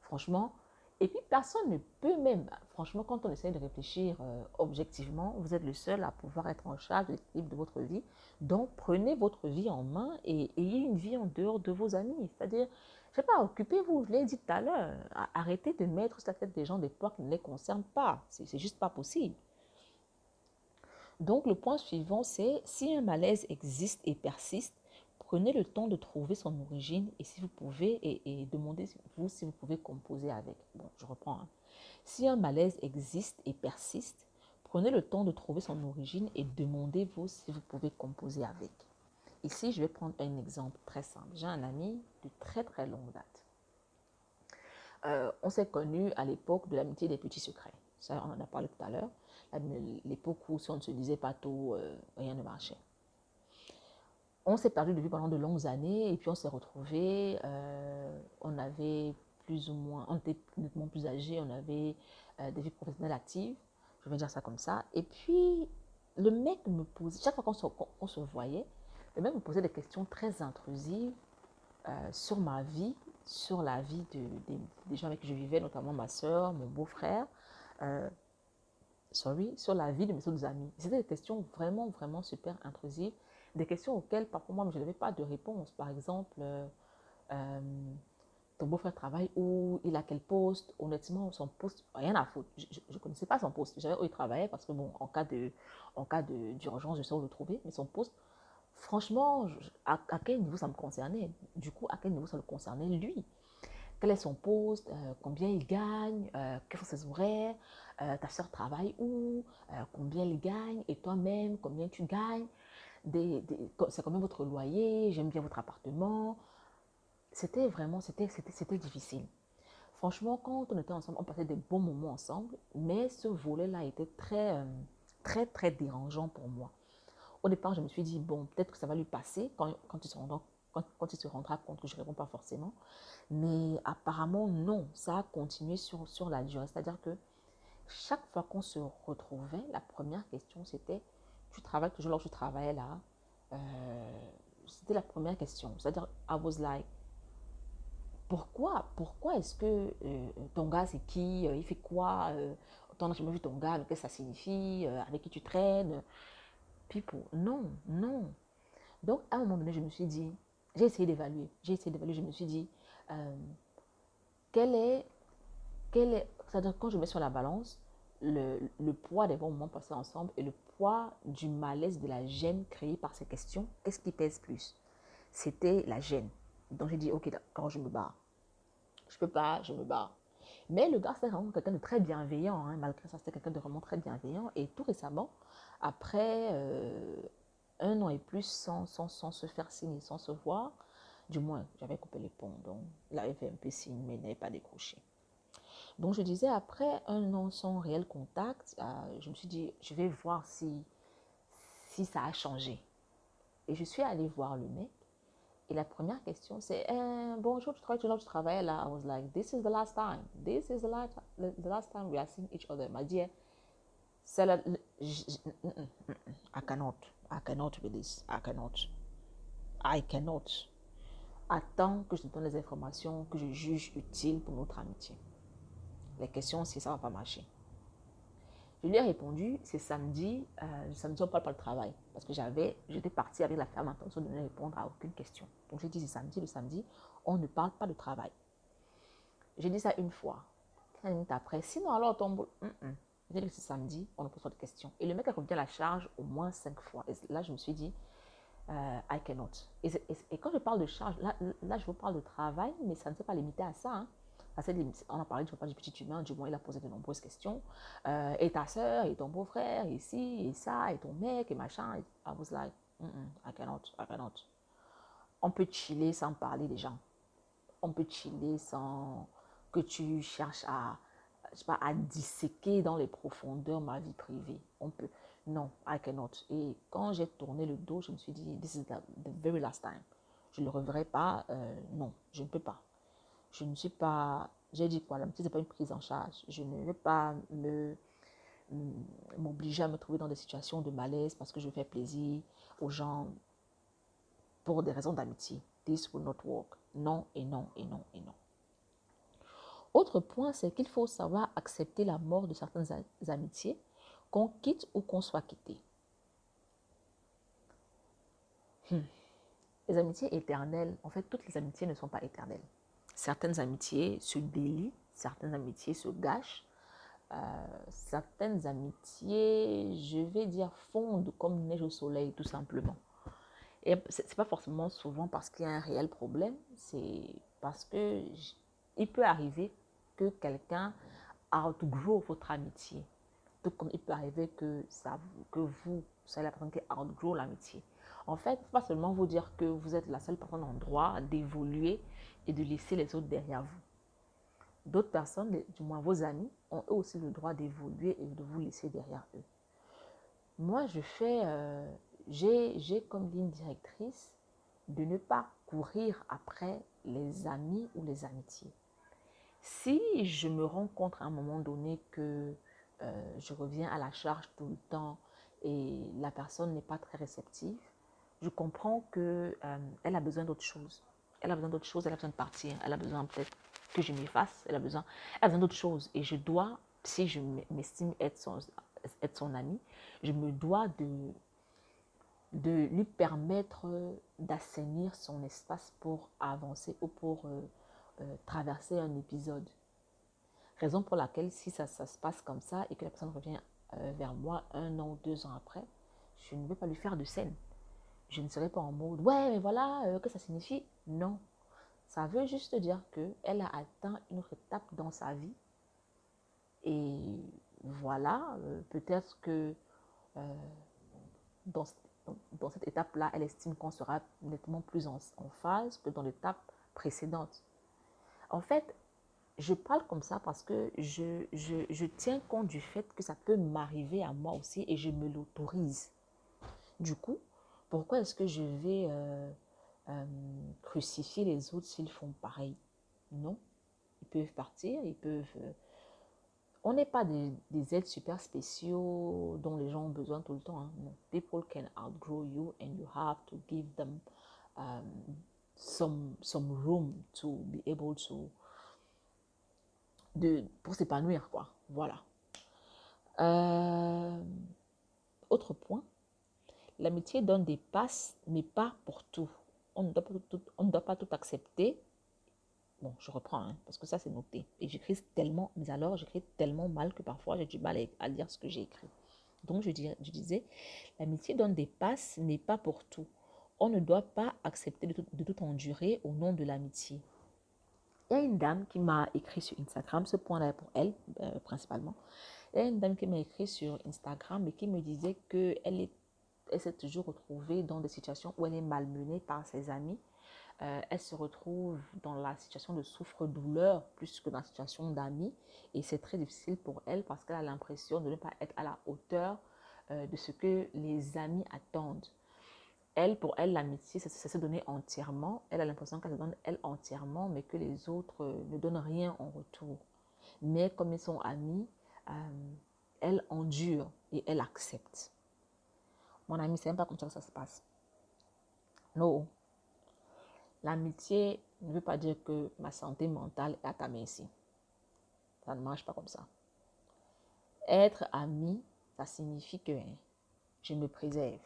Franchement, et puis, personne ne peut même, franchement, quand on essaie de réfléchir euh, objectivement, vous êtes le seul à pouvoir être en charge de l'équilibre de votre vie. Donc, prenez votre vie en main et ayez une vie en dehors de vos amis. C'est-à-dire, je sais pas, occupez-vous, je l'ai dit tout à l'heure. Arrêtez de mettre sur la tête des gens des poids qui ne les concernent pas. C'est juste pas possible. Donc, le point suivant, c'est si un malaise existe et persiste, Prenez le temps de trouver son origine et si vous pouvez, et, demandez-vous si vous pouvez composer avec. Bon, je reprends. Hein. Si un malaise existe et persiste, prenez le temps de trouver son origine et demandez-vous si vous pouvez composer avec. Ici, je vais prendre un exemple très simple. J'ai un ami de très très longue date. Euh, on s'est connus à l'époque de l'amitié des petits secrets. Ça, on en a parlé tout à l'heure. L'époque où si on ne se disait pas tout, euh, rien ne marchait on s'est perdu de vue pendant de longues années et puis on s'est retrouvés. Euh, on avait plus ou moins, on était nettement plus âgés, on avait euh, des vies professionnelles actives, je vais dire ça comme ça. Et puis le mec me posait, chaque fois qu'on se, voyait, le mec me posait des questions très intrusives euh, sur ma vie, sur la vie de, des gens avec qui je vivais, notamment ma soeur, mon beau-frère. sorry, sur la vie de mes autres amis. C'était des questions vraiment, vraiment super intrusives des questions auxquelles parfois moi je n'avais pas de réponse. Par exemple, euh, euh, ton beau-frère travaille où, il a quel poste, honnêtement, son poste, rien à foutre. Je ne connaissais pas son poste. Je savais où il travaillait parce que, bon, en cas d'urgence, je sais où le trouver, mais son poste, franchement, à, quel niveau ça me concernait? Du coup, à quel niveau ça le concernait lui? Quel est son poste, euh, combien il gagne, quels sont ses horaires, ta soeur travaille où, combien il gagne, et toi-même, combien tu gagnes? C'est combien votre loyer, j'aime bien votre appartement. C'était vraiment, c'était, difficile. Franchement, quand on était ensemble, on passait des bons moments ensemble, mais ce volet-là était très, euh, très, très dérangeant pour moi. Au départ, je me suis dit, bon, peut-être que ça va lui passer quand, quand, il, se rendra, quand, quand il se rendra compte que je ne réponds pas forcément. Mais apparemment, non, ça a continué sur, sur la durée. C'est-à-dire que chaque fois qu'on se retrouvait, la première question, c'était tu travailles toujours là où tu travaillais là euh, C'était la première question. C'est-à-dire, I was like, pourquoi, pourquoi est-ce que euh, ton gars, c'est qui Il fait quoi T'en as jamais vu ton gars, qu'est-ce que ça signifie Avec qui tu traînes People, non, non. Donc, à un moment donné, je me suis dit, j'ai essayé d'évaluer, j'ai essayé d'évaluer, je me suis dit, quel est, quel est, c'est-à-dire quand je mets sur la balance, le, le, poids des bons moments passés ensemble et le du malaise, de la gêne créée par ces questions, qu'est-ce qui pèse plus? C'était la gêne. Donc j'ai dit, ok, quand je me barre. Je peux pas, je me barre. Mais le gars, c'était vraiment quelqu'un de très bienveillant. Hein. Malgré ça, c'était quelqu'un de vraiment très bienveillant. Et tout récemment, après euh, un an et plus sans, sans, sans, se faire signer, sans se voir, du moins, j'avais coupé les ponts. Donc, il avait fait un peu signe, mais il n'avait pas décroché. Donc, je disais, après un an sans réel contact, euh, je me suis dit, je vais voir si, si ça a changé. Et je suis allée voir le mec. Et la première question, c'est eh, Bonjour, tu travailles tu travailles là. I was like, This is the last time. This is the last, the last time we are seeing each other. Il m'a dit C'est la. I cannot. I cannot with this. I cannot. I cannot. Attends que je te donne les informations que je juge utiles pour notre amitié. Les questions, si ça ne va pas marcher. Je lui ai répondu, c'est samedi, euh, samedi on parle pas de travail. Parce que j'avais, j'étais partie avec la ferme intention de ne répondre à aucune question. Donc j'ai dit, c'est samedi, le samedi, on ne parle pas de travail. J'ai dit ça une fois. 15 minutes après, sinon alors ton boulot. J'ai dit que c'est samedi, on ne pose pas de questions. Et le mec a à la charge au moins cinq fois. Et là, je me suis dit, euh, I cannot. Et, et, quand je parle de charge, là, là, je vous parle de travail, mais ça ne s'est pas limité à ça. Hein on a parlé du papa du petit humain, du moins il a posé de nombreuses questions. Euh, et ta soeur, et ton beau-frère, et ci, et ça, et ton mec, et machin. I was like, mm -mm, I cannot, I cannot. On peut chiller sans parler des gens. On peut chiller sans que tu cherches à, je sais pas, à disséquer dans les profondeurs ma vie privée. On peut. Non, I cannot. Et quand j'ai tourné le dos, je me suis dit, this is the, very last time. Je ne le reverrai pas. Euh, non, je ne peux pas je ne suis pas, j'ai dit quoi, l'amitié, ce n'est pas une prise en charge. Je ne vais pas m'obliger à me trouver dans des situations de malaise parce que je fais plaisir aux gens pour des raisons d'amitié. This will not work. Non et non et non et non. Autre point, c'est qu'il faut savoir accepter la mort de certaines amitiés, qu'on quitte ou qu'on soit quitté. Hmm. Les amitiés éternelles, en fait, toutes les amitiés ne sont pas éternelles certaines amitiés se délient, certaines amitiés se gâchent, euh, certaines amitiés, je vais dire, fondent comme neige au soleil, tout simplement. Et ce n'est pas forcément souvent parce qu'il y a un réel problème, c'est parce que peut arriver que quelqu'un outgrow votre amitié. Tout comme il peut arriver que, ça, que vous, soyez la personne qui outgrow l'amitié. En fait, pas seulement vous dire que vous êtes la seule personne en droit d'évoluer et de laisser les autres derrière vous. D'autres personnes, du moins vos amis, ont eux aussi le droit d'évoluer et de vous laisser derrière eux. Moi, je fais, euh, j'ai comme ligne directrice de ne pas courir après les amis ou les amitiés. Si je me rends compte à un moment donné que euh, je reviens à la charge tout le temps et la personne n'est pas très réceptive, je comprends qu'elle euh, a besoin d'autre chose elle a besoin d'autre chose, elle a besoin de partir, elle a besoin peut-être que je m'efface, elle a besoin, elle a besoin d'autre chose. Et je dois, si je m'estime être son, être son ami, je me dois de, de lui permettre d'assainir son espace pour avancer ou pour euh, euh, traverser un épisode. Raison pour laquelle si ça, ça, se passe comme ça et que la personne revient euh, vers moi un an ou deux ans après, je ne vais pas lui faire de scène je ne serai pas en mode ouais mais voilà euh, que ça signifie. Non. Ça veut juste dire que elle a atteint une autre étape dans sa vie. Et voilà euh, peut-être que euh, dans, dans, cette étape là elle estime qu'on sera nettement plus en, phase que dans l'étape précédente. En fait je parle comme ça parce que je, je, je tiens compte du fait que ça peut m'arriver à moi aussi et je me l'autorise. Du coup pourquoi est-ce que je vais euh, euh, crucifier les autres s'ils font pareil? Non. Ils peuvent partir, ils peuvent euh, on n'est pas des, des, aides super spéciaux dont les gens ont besoin tout le temps. Hein. People can outgrow you and you have to give them um, some, some room to be able to de, pour s'épanouir, quoi. Voilà. Autre point, l'amitié donne des passes, mais pas pour tout. On ne doit pas tout, accepter Bon, je reprends, hein, parce que ça, c'est noté. Et j'écris tellement, mais alors, j'écris tellement mal que parfois, j'ai du mal à, lire ce que j'ai écrit. Donc, je, disais, l'amitié donne des passes, mais pas pour tout. On ne doit pas accepter de tout, endurer au nom de l'amitié. Il y a une dame qui m'a écrit sur Instagram, ce point-là est pour elle, euh, principalement. Il y a une dame qui m'a écrit sur Instagram et qui me disait qu'elle elle s'est toujours retrouvée dans des situations où elle est malmenée par ses amis euh, elle se retrouve dans la situation de souffre-douleur plus que dans la situation d'amis. Et c'est très difficile pour elle parce qu'elle a l'impression de ne pas être à la hauteur euh, de ce que les amis attendent. Elle, pour elle, l'amitié, c'est se donner entièrement. Elle a l'impression qu'elle se donne elle entièrement, mais que les autres euh, ne donnent rien en retour. Mais comme ils sont amis, elle endure et elle accepte. Mon ami, c'est même pas comme ça que ça se passe. Non. L'amitié ne veut pas dire que ma santé mentale est à ta merci. Ça ne marche pas comme ça. Être ami, ça signifie que hein, je me préserve.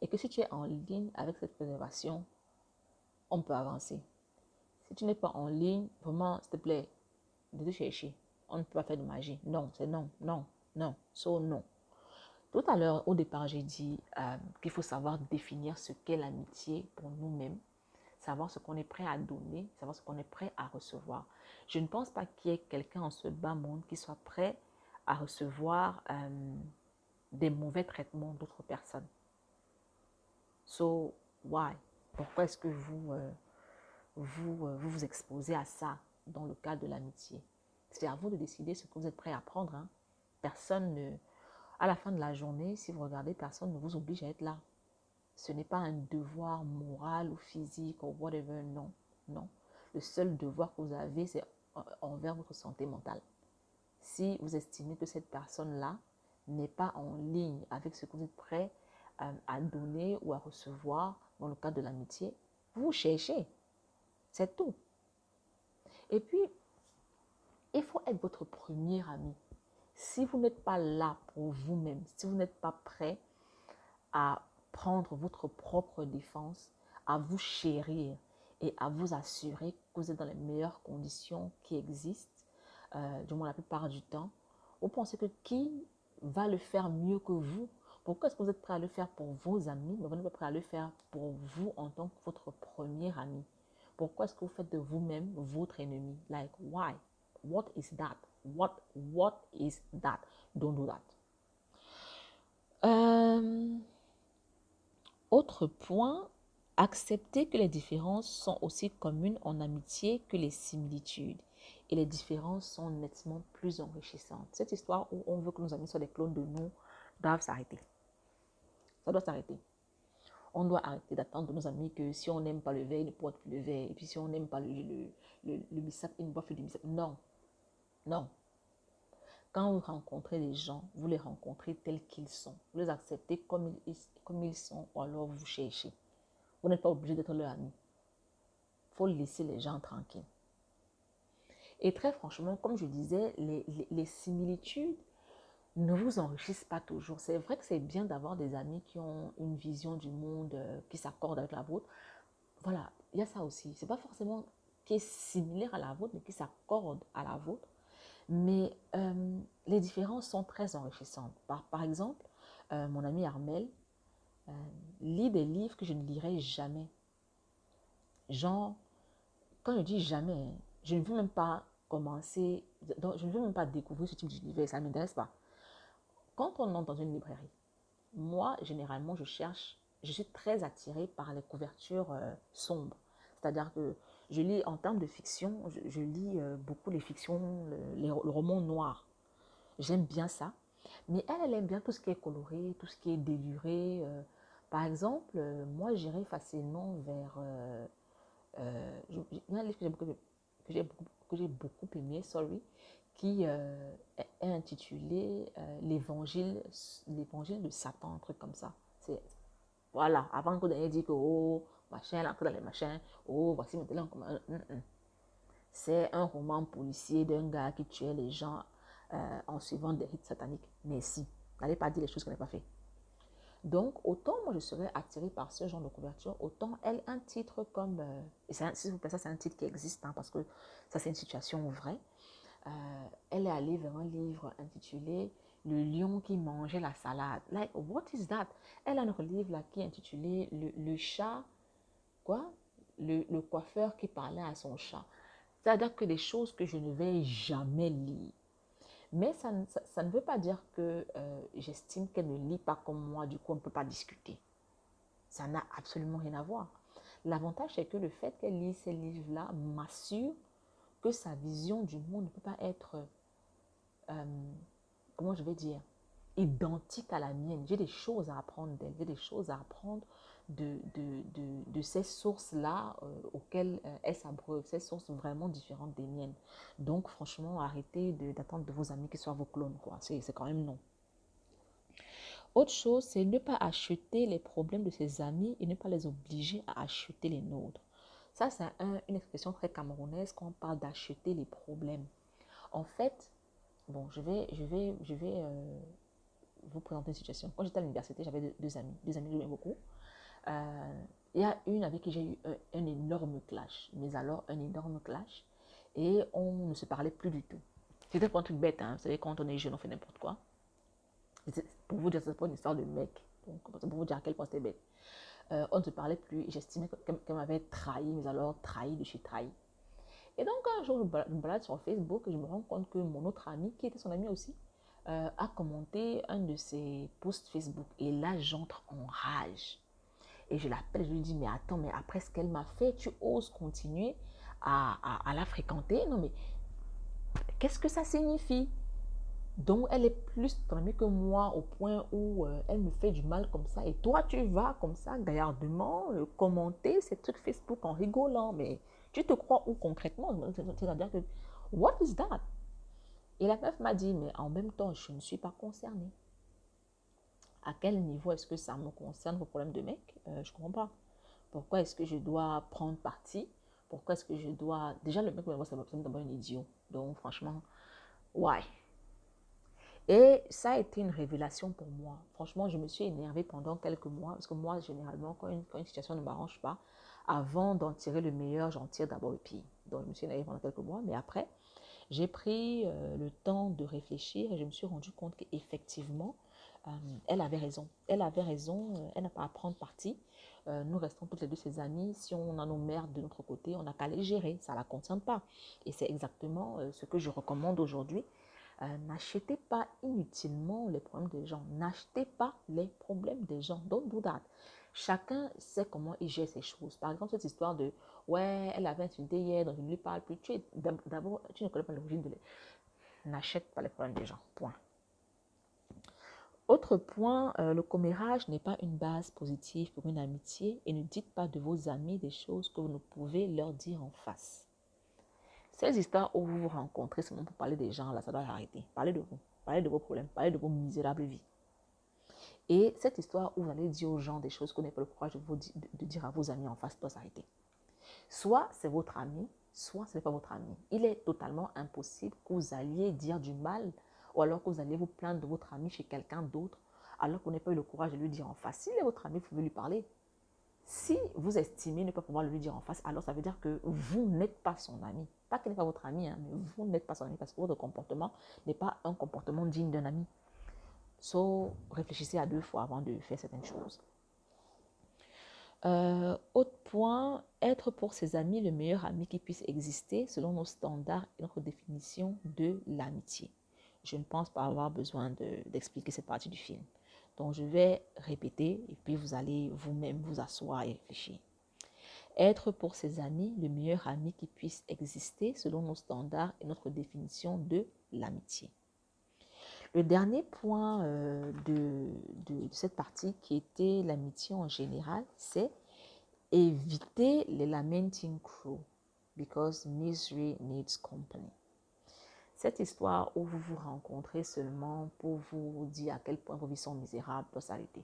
Et que si tu es en ligne avec cette préservation, on peut avancer. Si tu n'es pas en ligne, vraiment, s'il te plaît, de te chercher. On ne peut pas faire de magie. Non, c'est non, non, non, so non. Tout à l'heure, au départ, j'ai dit euh, qu'il faut savoir définir ce qu'est l'amitié pour nous-mêmes savoir ce qu'on est prêt à donner, savoir ce qu'on est prêt à recevoir. Je ne pense pas qu'il y ait quelqu'un en ce bas monde qui soit prêt à recevoir euh, des mauvais traitements d'autres personnes. So, why? Pourquoi est-ce que vous, euh, vous, vous exposez à ça dans le cadre de l'amitié? C'est à vous de décider ce que vous êtes prêt à prendre. Hein. Personne ne... À la fin de la journée, si vous regardez, personne ne vous oblige à être là. Ce n'est pas un devoir moral ou physique ou whatever, non, non. Le seul devoir que vous avez, c'est envers votre santé mentale. Si vous estimez que cette personne-là n'est pas en ligne avec ce que vous êtes prêt euh, à donner ou à recevoir dans le cadre de l'amitié, vous cherchez. C'est tout. Et puis, il faut être votre premier ami. Si vous n'êtes pas là pour vous-même, si vous n'êtes pas prêt à prendre votre propre défense, à vous chérir et à vous assurer que vous êtes dans les meilleures conditions qui existent, euh, du moins la plupart du temps, vous pensez que qui va le faire mieux que vous? Pourquoi est-ce que vous êtes prêt à le faire pour vos amis, mais vous n'êtes pas prêt à le faire pour vous en tant que votre premier ami? Pourquoi est-ce que vous faites de vous-même votre ennemi? Like, why? What is that? What, what is that? Don't do that. Euh, autre point, accepter que les différences sont aussi communes en amitié que les similitudes. Et les différences sont nettement plus enrichissantes. Cette histoire où on veut que nos amis soient des clones de nous doit s'arrêter. Ça doit s'arrêter. On doit arrêter d'attendre de nos amis que si on n'aime pas le verre, ils ne portent plus le verre. Et puis si on n'aime pas le, le, le, le ils ne boivent plus du bissap. Non. Non. Quand vous rencontrez les gens, vous les rencontrez tels qu'ils sont. Vous les acceptez comme ils, sont ou alors vous cherchez. Vous n'êtes pas obligé d'être leur ami. Il faut laisser les gens tranquilles. Et très franchement, comme je disais, les, les, similitudes ne vous enrichissent pas toujours. C'est vrai que c'est bien d'avoir des amis qui ont une vision du monde euh, qui s'accorde avec la vôtre. Voilà, il y a ça aussi. Ce n'est pas forcément qui est similaire à la vôtre, mais qui s'accorde à la vôtre. Mais euh, les différences sont très enrichissantes. Par, exemple, euh, mon ami Armel euh, lit des livres que je ne lirai jamais. Genre, quand je dis jamais, je ne veux même pas commencer, je ne veux même pas découvrir ce type de livre, ça ne m'intéresse pas. Quand on entre dans une librairie, moi, généralement, je cherche, je suis très attirée par les couvertures sombres. C'est-à-dire que je lis en termes de fiction, je, lis euh, beaucoup les fictions, le, roman noir. J'aime bien ça. Mais elle, elle aime bien tout ce qui est coloré, tout ce qui est déluré. Euh. par exemple, euh, moi, j'irai facilement vers... il y a un livre que j'ai beaucoup, beaucoup, aimé, sorry, qui est intitulé l'évangile, de Satan, un truc comme ça. Voilà, avant que vous dit que oh machin, là, dans les machins, oh voici maintenant comment. C'est un roman policier d'un gars qui tuait les gens euh, en suivant des rites sataniques. Mais si, n'allez pas dire les choses qu'elle n'a pas fait. Donc, autant moi je serais attirée par ce genre de couverture, autant elle, un titre comme. Euh, et s'il vous plaît, ça c'est un titre qui existe, hein, parce que ça c'est une situation vraie. Euh, elle est allée vers un livre intitulé Le lion qui mangeait la salade. Like, what is that? Elle a un autre livre là qui est intitulé le chat, quoi? Le, coiffeur qui parlait à son chat. C'est-à-dire que des choses que je ne vais jamais lire. Mais ça, ça, ne veut pas dire que euh, j'estime qu'elle ne lit pas comme moi, du coup on ne peut pas discuter. Ça n'a absolument rien à voir. L'avantage, c'est que le fait qu'elle lise ces livres-là m'assure que sa vision du monde ne peut pas être, euh, comment je vais dire, identique à la mienne. J'ai des choses à apprendre d'elle, j'ai des choses à apprendre de, de, de, ces sources-là euh, auxquelles euh, elle s'abreuve, ces sources vraiment différentes des miennes. Donc, franchement, arrêtez d'attendre de, vos amis qu'ils soient vos clones, quoi. C'est quand même non. Autre chose, c'est ne pas acheter les problèmes de ses amis et ne pas les obliger à acheter les nôtres. Ça, c'est une expression très camerounaise quand on parle d'acheter les problèmes. En fait, bon, je vais, je vais, je vais euh, vous présenter une situation. Quand j'étais à l'université, j'avais deux, deux, amis, deux amis que j'aimais beaucoup. Euh, il y a une avec qui j'ai eu un, énorme clash, mais alors un énorme clash, et on ne se parlait plus du tout. C'était pas un truc bête, hein. vous savez, quand on est jeune, on fait n'importe quoi. Pour vous dire, c'est pas une histoire de mec, pour vous dire à quel point c'était bête. Euh, on ne se parlait plus, et j'estimais qu'elle m'avait trahi, mais alors trahi de chez trahi. Et donc un jour, je me balade sur Facebook et je me rends compte que mon autre ami, qui était son ami aussi, euh, a commenté un de ses posts Facebook. Et là, j'entre en rage. Et je l'appelle, je lui dis, mais attends, mais après ce qu'elle m'a fait, tu oses continuer à, à, la fréquenter? Non, mais qu'est-ce que ça signifie? Donc, elle est plus amie que moi au point où euh, elle me fait du mal comme ça. Et toi, tu vas comme ça, gaillardement, euh, commenter ces trucs Facebook en rigolant. Mais tu te crois où concrètement? C'est-à-dire que, what is that? Et la meuf m'a dit, mais en même temps, je ne suis pas concernée à quel niveau est-ce que ça me concerne vos problèmes de mec euh, Je ne comprends pas. Pourquoi est-ce que je dois prendre parti? Pourquoi est-ce que je dois... Déjà, le mec me voit, ça me d'abord un idiot. Donc, franchement, why? Et ça a été une révélation pour moi. Franchement, je me suis énervée pendant quelques mois. Parce que moi, généralement, quand une, quand une situation ne m'arrange pas, avant d'en tirer le meilleur, j'en tire d'abord le pire. Donc, je me suis énervée pendant quelques mois. Mais après, j'ai pris euh, le temps de réfléchir et je me suis rendu compte qu'effectivement, euh, elle avait raison. Elle avait raison. Euh, elle n'a pas à prendre parti. Euh, nous restons toutes les deux ses amies. Si on a nos mères de notre côté, on n'a qu'à les gérer. Ça ne la concerne pas. Et c'est exactement ce que je recommande aujourd'hui. N'achetez pas inutilement les problèmes des gens. N'achetez pas les problèmes des gens. Don't do. Chacun sait comment il gère ses choses. Par exemple, cette histoire de ouais, elle avait insulté hier, donc je ne lui parle plus. D'abord, tu ne connais pas l'origine de. N'achète pas les problèmes des gens. Point. Autre point, euh, le commérage n'est pas une base positive pour une amitié et ne dites pas de vos amis des choses que vous ne pouvez leur dire en face. Ces histoires où vous vous rencontrez seulement pour parler des gens, là, ça doit arrêter. Parlez de vous, parlez de vos problèmes, parlez de vos misérables vies. Et cette histoire où vous allez dire aux gens des choses qu'on n'est pas le courage de, de dire à vos amis en face doit s'arrêter. Soit c'est votre ami, soit ce n'est pas votre ami. Il est totalement impossible que vous alliez dire du mal ou alors que vous allez vous plaindre de votre ami chez quelqu'un d'autre, alors vous n'avez pas eu le courage de lui dire en face. S'il est votre ami, vous pouvez lui parler. Si vous estimez ne pas pouvoir lui dire en face, alors ça veut dire que vous n'êtes pas son ami. Pas qu'il n'est pas votre ami, hein, mais vous n'êtes pas son ami parce que votre comportement n'est pas un comportement digne d'un ami. So, réfléchissez à deux fois avant de faire certaines choses. Euh, autre point, être pour ses amis le meilleur ami qui puisse exister selon nos standards et notre définition de l'amitié je ne pense pas avoir besoin d'expliquer cette partie du film. Donc, je vais répéter et puis vous allez vous-même vous asseoir et réfléchir. Être pour ses amis le meilleur ami qui puisse exister selon nos standards et notre définition de l'amitié. Le dernier point euh, de, de, cette partie qui était l'amitié en général, c'est éviter les lamenting crew because misery needs company. Cette histoire où vous vous rencontrez seulement pour vous dire à quel point vos vies sont misérables doit s'arrêter.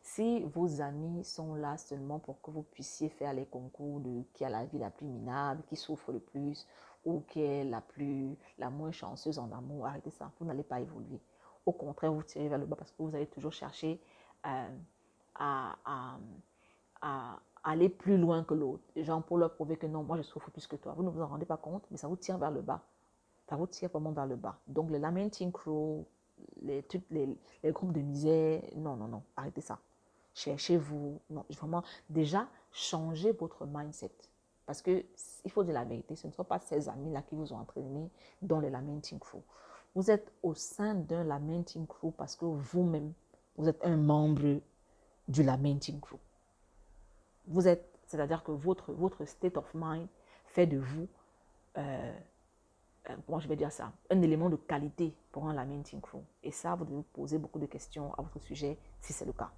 Si vos amis sont là seulement pour que vous puissiez faire les concours de qui a la vie la plus minable, qui souffre le plus ou qui est la plus la moins chanceuse en amour, arrêtez ça. Vous n'allez pas évoluer. Au contraire, vous tirez vers le bas parce que vous allez toujours chercher euh, à, à, aller plus loin que l'autre. Genre pour leur prouver que non, moi je souffre plus que toi. Vous ne vous en rendez pas compte, mais ça vous tire vers le bas. Vous tire vraiment vers le bas. Donc les lamenting crew, les, les, les groupes de misère, non, non, non, arrêtez ça. Cherchez-vous, non, vraiment, déjà, changez votre mindset. Parce que il faut dire la vérité, ce ne sont pas ces amis-là qui vous ont entraîné dans les lamenting crew. Vous êtes au sein d'un lamenting crew parce que vous-même, vous êtes un membre du lamenting crew. Vous êtes, c'est-à-dire que votre, votre state of mind fait de vous, euh, comment je vais dire ça, un élément de qualité pour un lamenting crew. Et ça, vous devez vous poser beaucoup de questions à votre sujet si c'est le cas.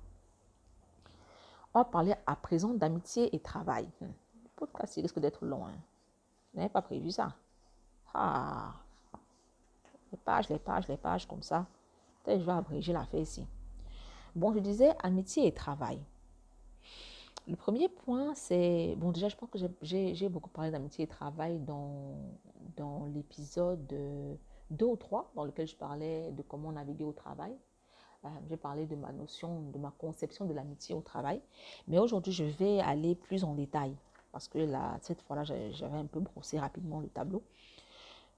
On va parler à présent d'amitié et travail. Hmm. Le podcast, il risque d'être long. Hein. Vous n'avez pas prévu ça? Ah, les pages, les pages, les pages comme ça. Peut-être je vais abréger l'affaire ici. Bon, je disais amitié et travail. Le premier point, c'est... Bon, déjà, je pense que j'ai beaucoup parlé d'amitié et travail dans, dans l'épisode 2 ou 3, dans lequel je parlais de comment naviguer au travail. Euh, j'ai parlé de ma notion, de ma conception de l'amitié au travail. Mais aujourd'hui, je vais aller plus en détail parce que là, cette fois-là, j'avais un peu brossé rapidement le tableau.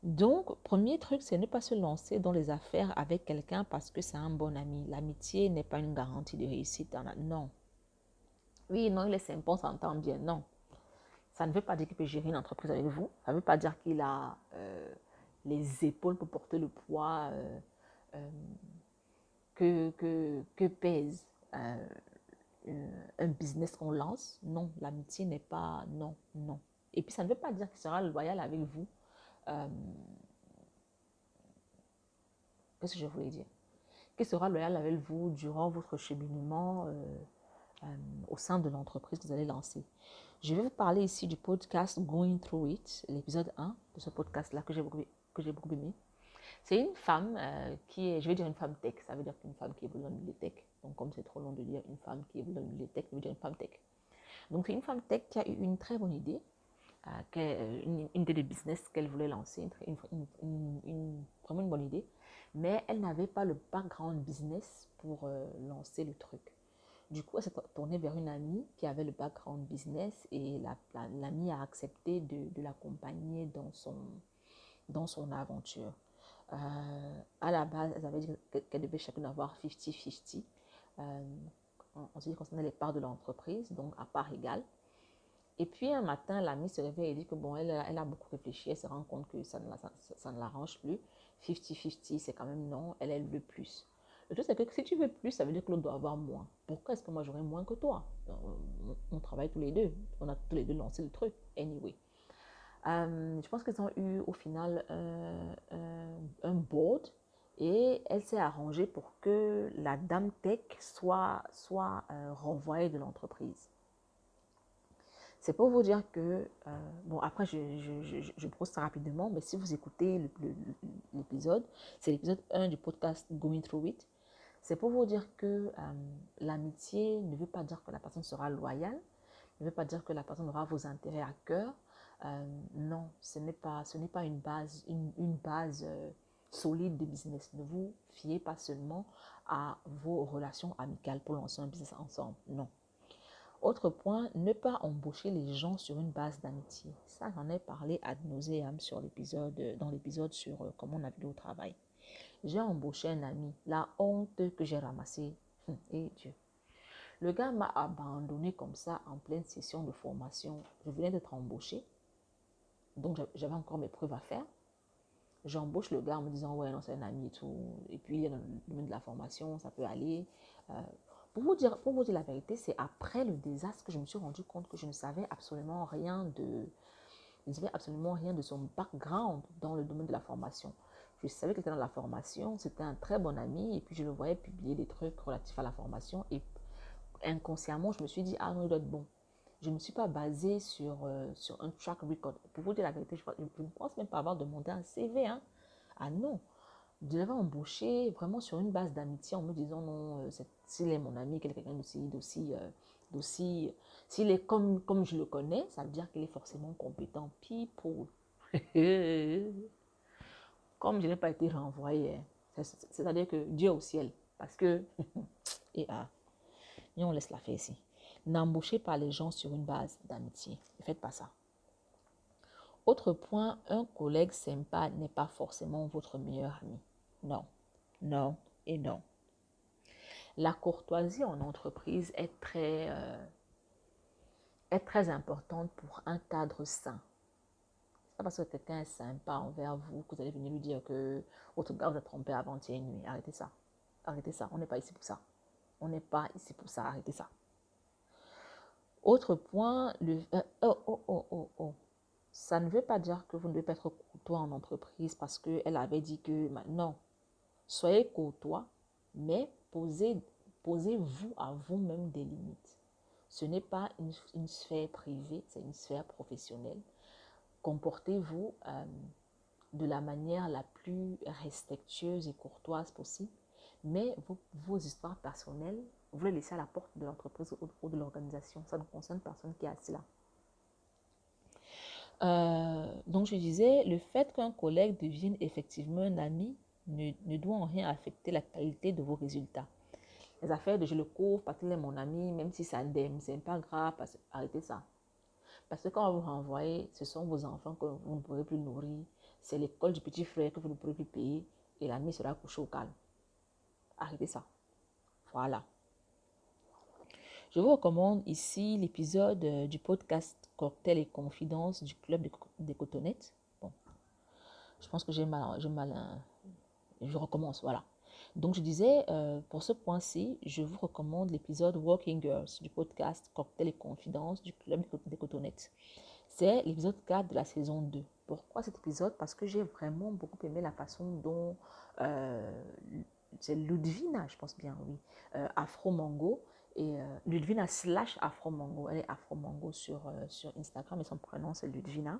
Donc, premier truc, c'est ne pas se lancer dans les affaires avec quelqu'un parce que c'est un bon ami. L'amitié n'est pas une garantie de réussite. Non. Oui, non, il est sympa, on s'entend bien. Non. Ça ne veut pas dire qu'il peut gérer une entreprise avec vous. Ça ne veut pas dire qu'il a euh, les épaules pour porter le poids euh, euh, que, que, que, pèse un business qu'on lance. Non, l'amitié n'est pas... Non, non. Et puis, ça ne veut pas dire qu'il sera loyal avec vous qu'est-ce que je voulais dire? Qui sera loyal avec vous durant votre cheminement au sein de l'entreprise que vous allez lancer. Je vais vous parler ici du podcast Going Through It, l'épisode 1 de ce podcast-là que j'ai beaucoup, aimé. C'est une femme qui est, je vais dire une femme tech, ça veut dire une femme qui évolue dans milieu tech. Donc, comme c'est trop long de dire une femme qui évolue dans milieu tech, je veux dire une femme tech. Donc, c'est une femme tech qui a eu une très bonne idée euh, une, idée de business qu'elle voulait lancer, vraiment une bonne idée, mais elle n'avait pas le background business pour euh, lancer le truc. Du coup, elle s'est tournée vers une amie qui avait le background business et l'amie la, a accepté de, l'accompagner dans son, aventure. Euh, à la base, elle avait dit qu'elle devait chacune avoir 50-50 en ce qui concernait les parts de l'entreprise, donc à part égale. Et puis un matin, l'amie se réveille et dit que bon, elle, a beaucoup réfléchi, elle se rend compte que ça ne, ça, l'arrange plus. 50-50, c'est quand même non, elle, elle veut plus. Le truc, c'est que si tu veux plus, ça veut dire que l'autre doit avoir moins. Pourquoi est-ce que moi j'aurais moins que toi? On, travaille tous les deux, on a tous les deux lancé le truc, anyway. Euh, je pense qu'ils ont eu au final euh, euh, un board et elle s'est arrangée pour que la dame tech soit, soit renvoyée de l'entreprise. C'est pour vous dire que, bon, après, je, je, je, brosse ça rapidement, mais si vous écoutez l'épisode, c'est l'épisode 1 du podcast Going Through It, c'est pour vous dire que euh, l'amitié ne veut pas dire que la personne sera loyale, ne veut pas dire que la personne aura vos intérêts à cœur. Euh, non, ce n'est pas, ce n'est pas une base, une, base solide de business. Ne vous fiez pas seulement à vos relations amicales pour lancer un business ensemble. Non, autre point, ne pas embaucher les gens sur une base d'amitié. Ça, j'en ai parlé ad nauseam sur l'épisode, dans l'épisode sur euh, comment naviguer au travail. J'ai embauché un ami. La honte que j'ai ramassée. Hum, et Dieu. Le gars m'a abandonné comme ça en pleine session de formation. Je venais d'être embauché. Donc, j'avais encore mes preuves à faire. J'embauche le gars en me disant, ouais, non, c'est un ami et tout. Et puis, il dans le domaine de la formation, ça peut aller. Euh, pour vous dire, pour vous dire la vérité, c'est après le désastre que je me suis rendu compte que je ne savais absolument rien de, je ne savais absolument rien de son background dans le domaine de la formation. Je savais qu'il était dans la formation, c'était un très bon ami, et puis je le voyais publier des trucs relatifs à la formation, et inconsciemment, je me suis dit, ah non, il doit être bon. Je ne me suis pas basée sur, euh, sur un track record. Pour vous dire la vérité, je, ne pense même pas avoir demandé un CV. Hein. Ah non, je l'avais embauché vraiment sur une base d'amitié en me disant non, euh, s'il est mon ami, quelqu'un d'aussi, d'aussi, euh, d'aussi, s'il est comme, comme je le connais, ça veut dire qu'il est forcément compétent. People. comme je n'ai pas été renvoyé, c'est-à-dire que Dieu au ciel, parce que, et ah, et on laisse la faire ici. N'embauchez pas les gens sur une base d'amitié. Ne faites pas ça. Autre point, un collègue sympa n'est pas forcément votre meilleur ami. Non, non et non. La courtoisie en entreprise est très, euh, est très importante pour un cadre sain. Pas parce que quelqu'un est sympa envers vous que vous allez venir lui dire que votre gars vous a trompé avant-hier nuit. Arrêtez ça. Arrêtez ça. On n'est pas ici pour ça. On n'est pas ici pour ça. Arrêtez ça. Autre point. Euh, oh, oh, oh, oh, oh. Ça ne veut pas dire que vous ne devez pas être courtois en entreprise parce qu'elle avait dit que... Non. Soyez courtois, mais posez, posez-vous à vous-même des limites. Ce n'est pas une, sphère privée, c'est une sphère professionnelle. Comportez-vous euh, de la manière la plus respectueuse et courtoise possible, mais vos, histoires personnelles, vous les laissez à la porte de l'entreprise ou de l'organisation. Ça ne concerne personne qui est assis là. Euh, donc je disais, le fait qu'un collègue devienne effectivement un ami ne, doit en rien affecter la qualité de vos résultats. Les affaires de je le couvre parce qu'il est mon ami, même si ça indemne, c'est pas grave, arrêtez ça. Parce que quand vous renvoyez, ce sont vos enfants que vous ne pourrez plus nourrir, c'est l'école du petit frère que vous ne pourrez plus payer, et l'ami sera couché au calme. Arrêtez ça. Voilà. Je vous recommande ici l'épisode euh, du podcast Cocktail et Confidence du Club des Cotonnettes. Bon, je pense que j'ai mal, mal, euh, je recommence, voilà. Donc je disais, euh, pour ce point-ci, je vous recommande l'épisode Walking Girls du podcast Cocktail et Confidence du Club des Cotonnettes. C'est l'épisode 4 de la saison 2. Pourquoi cet épisode? Parce que j'ai vraiment beaucoup aimé la façon dont euh, c'est Ludvina, je pense bien, oui, euh, Afro Mango, et Ludvina slash Afro Mango, elle est Afro Mango sur, sur Instagram et son prénom c'est Ludvina.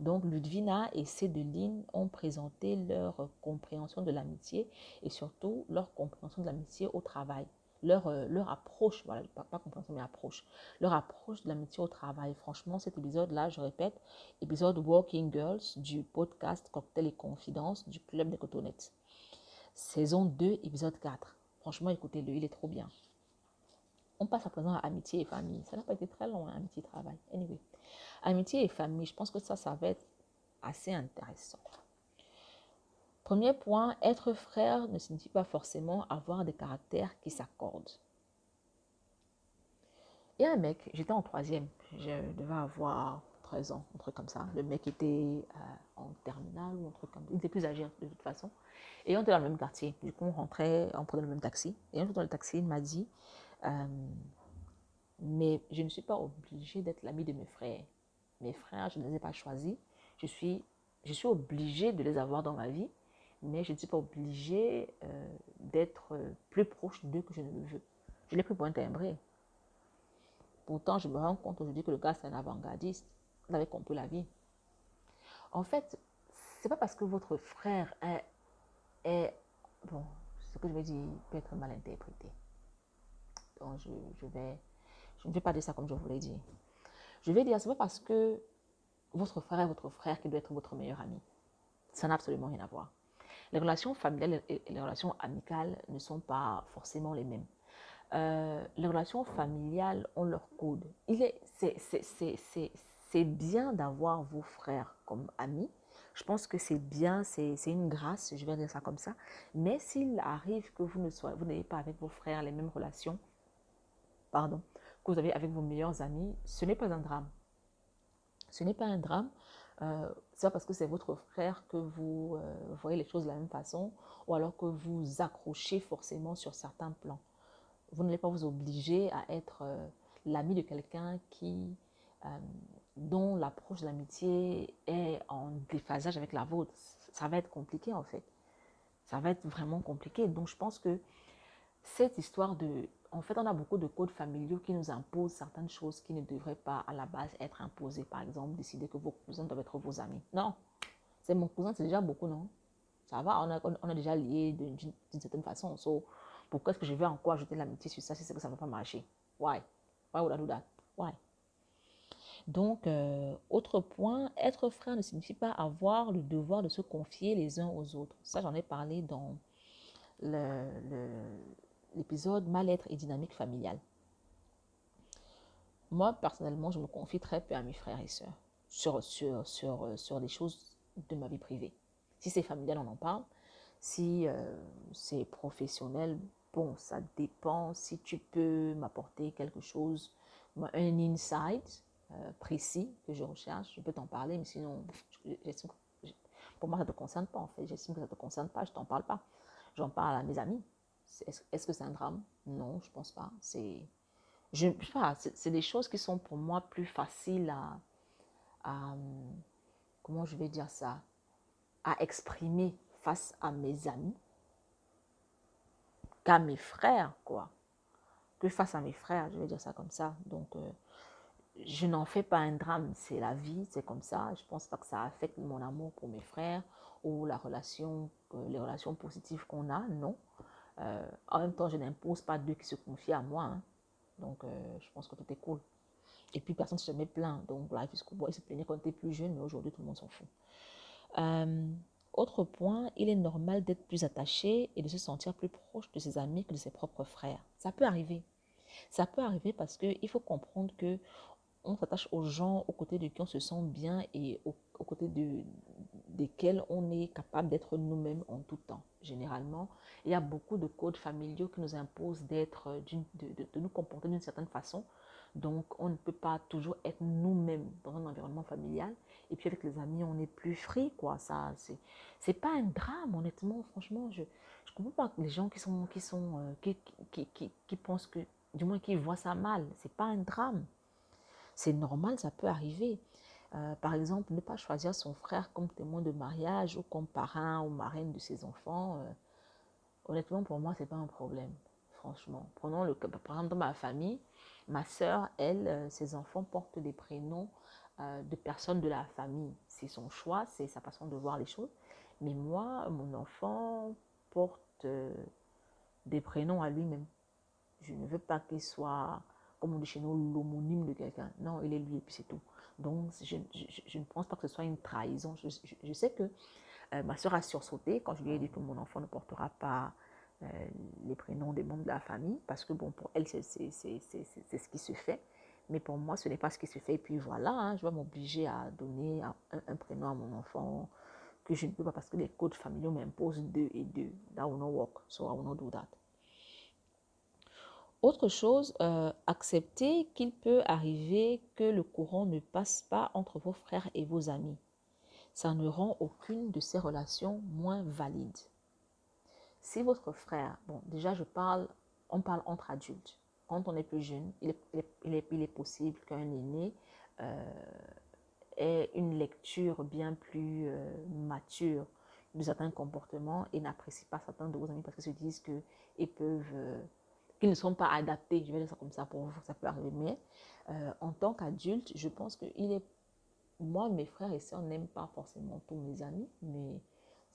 Donc Ludvina et Cédeline ont présenté leur compréhension de l'amitié et surtout leur compréhension de l'amitié au travail. Leur, euh, leur approche, voilà, pas, compréhension mais approche, leur approche de l'amitié au travail. Franchement, cet épisode-là, je répète, épisode Walking Girls du podcast Cocktail et Confidence du Club des Cotonnettes. Saison 2, épisode 4. Franchement, écoutez-le, il est trop bien. On passe à présent à amitié et famille. Ça n'a pas été très long, hein, amitié et travail. Anyway. Amitié et famille, je pense que ça, ça va être assez intéressant. Premier point, être frère ne signifie pas forcément avoir des caractères qui s'accordent. Il y a un mec, j'étais en troisième, je devais avoir 13 ans, un truc comme ça. Le mec était euh, en terminale ou un truc comme ça. Il était plus âgé de toute façon. Et on était dans le même quartier. Du coup, on rentrait, on prenait le même taxi. Et un jour dans le taxi, il m'a dit euh, Mais je ne suis pas obligé d'être l'ami de mes frères. Mes frères, je ne les ai pas choisis. Je suis, je suis obligée de les avoir dans ma vie, mais je ne suis pas obligée euh, d'être plus proche d'eux que je ne le veux. Je l'ai pris pour un timbré. Pourtant, je me rends compte aujourd'hui que le gars, c'est un avant-gardiste. Vous avez compris la vie. En fait, c'est pas parce que votre frère est, est, bon, ce que je vais dire peut être mal interprété. Donc, je, je vais, je ne vais pas dire ça comme je vous l'ai dit. Je vais dire, c'est pas parce que votre frère est votre frère qui doit être votre meilleur ami. Ça n'a absolument rien à voir. Les relations familiales et les relations amicales ne sont pas forcément les mêmes. Euh, les relations familiales ont leur code. C'est, bien d'avoir vos frères comme amis. Je pense que c'est bien, c'est, une grâce, je vais dire ça comme ça. Mais s'il arrive que vous n'ayez pas avec vos frères les mêmes relations, pardon, que vous avez avec vos meilleurs amis, ce n'est pas un drame. Ce n'est pas un drame. Euh, c'est pas parce que c'est votre frère que vous euh, voyez les choses de la même façon ou alors que vous accrochez forcément sur certains plans. Vous n'allez pas vous obliger à être euh, l'ami de quelqu'un qui euh, dont l'approche de l'amitié est en déphasage avec la vôtre. Ça va être compliqué en fait. Ça va être vraiment compliqué. Donc je pense que cette histoire de en fait, on a beaucoup de codes familiaux qui nous imposent certaines choses qui ne devraient pas à la base être imposées. Par exemple, décider que vos cousins doivent être vos amis. Non, c'est mon cousin, c'est déjà beaucoup, non? Ça va, on a, déjà lié d'une certaine façon. Pourquoi est-ce que je vais encore ajouter l'amitié sur ça si c'est que ça ne va pas marcher? Why? Why would I do that? Why? Donc, euh, autre point, être frère ne signifie pas avoir le devoir de se confier les uns aux autres. Ça, j'en ai parlé dans l'épisode Mal-être et dynamique familiale. Moi, personnellement, je me confie très peu à mes frères et sœurs sur, sur, sur, euh, sur des choses de ma vie privée. Si c'est familial, on en parle. Si euh, c'est professionnel, bon, ça dépend. Si tu peux m'apporter quelque chose, un insight euh, précis que je recherche, je peux t'en parler, mais sinon, pour moi, ça ne te concerne pas en fait. J'estime que ça ne te concerne pas, je t'en parle pas. J'en parle à mes amis. Est-ce que c'est un drame? Non, je pense pas. C'est je, c'est des choses qui sont pour moi plus faciles à, comment je vais dire ça, à exprimer face à mes amis qu'à mes frères, quoi. Que face à mes frères, je vais dire ça comme ça. Donc, euh, je n'en fais pas un drame, c'est la vie, c'est comme ça. Je pense pas que ça affecte mon amour pour mes frères ou la relation, euh, les relations positives qu'on a, non. Euh, en même temps, je n'impose pas d'eux qui se confient à moi. Hein. Donc, je pense que tout est cool. Et puis, personne ne se met plaint. Donc, life is cool. Il se plaignait quand il était plus jeune, mais aujourd'hui, tout le monde s'en fout. Autre point, il est normal d'être plus attaché et de se sentir plus proche de ses amis que de ses propres frères. Ça peut arriver. Ça peut arriver parce qu'il faut comprendre que on s'attache aux gens aux côtés de qui on se sent bien et aux, côtés de, desquels on est capable d'être nous-mêmes en tout temps. Généralement, il y a beaucoup de codes familiaux qui nous imposent d'être, de, de, nous comporter d'une certaine façon. Donc, on ne peut pas toujours être nous-mêmes dans un environnement familial. Et puis avec les amis, on est plus free, quoi. Ça, c'est, c'est pas un drame, honnêtement. Franchement, je, je comprends pas les gens qui sont, qui sont, euh, qui, qui, qui, qui, pensent que, du moins, qui voient ça mal. C'est pas un drame. C'est normal, ça peut arriver. Euh, par exemple, ne pas choisir son frère comme témoin de mariage ou comme parrain ou marraine de ses enfants. Euh, honnêtement, pour moi, c'est pas un problème. Franchement, prenons le par exemple dans ma famille, ma soeur, elle, ses enfants portent des prénoms euh, de personnes de la famille. C'est son choix, c'est sa façon de voir les choses. Mais moi, mon enfant porte euh, des prénoms à lui-même. Je ne veux pas qu'il soit, comme on dit chez nous, l'homonyme de quelqu'un. Non, il est lui et puis c'est tout. Donc, je, ne pense pas que ce soit une trahison. Je, sais que euh, ma soeur a sursauté quand je lui ai dit que mon enfant ne portera pas les prénoms des membres de la famille, parce que, bon, pour elle, c'est ce qui se fait. Mais pour moi, ce n'est pas ce qui se fait. Et puis voilà, hein, je vais m'obliger à donner un, prénom à mon enfant que je ne peux pas parce que les codes familiaux m'imposent deux et deux. That will not work. So I will not do that. Autre chose, euh, accepter qu'il peut arriver que le courant ne passe pas entre vos frères et vos amis. Ça ne rend aucune de ces relations moins valide. Si votre frère, bon, déjà je parle, on parle entre adultes quand on est plus jeune, il est, possible qu'un aîné euh, ait une lecture bien plus euh, mature de certains comportements et n'apprécie pas certains de vos amis parce qu'ils se disent qu'ils peuvent, euh, qu'ils ne sont pas adaptés. Je vais dire ça comme ça pour vous, ça peut arriver. Mais en tant qu'adulte, je pense que il est, moi, mes frères et sœurs n'aiment pas forcément tous mes amis, mais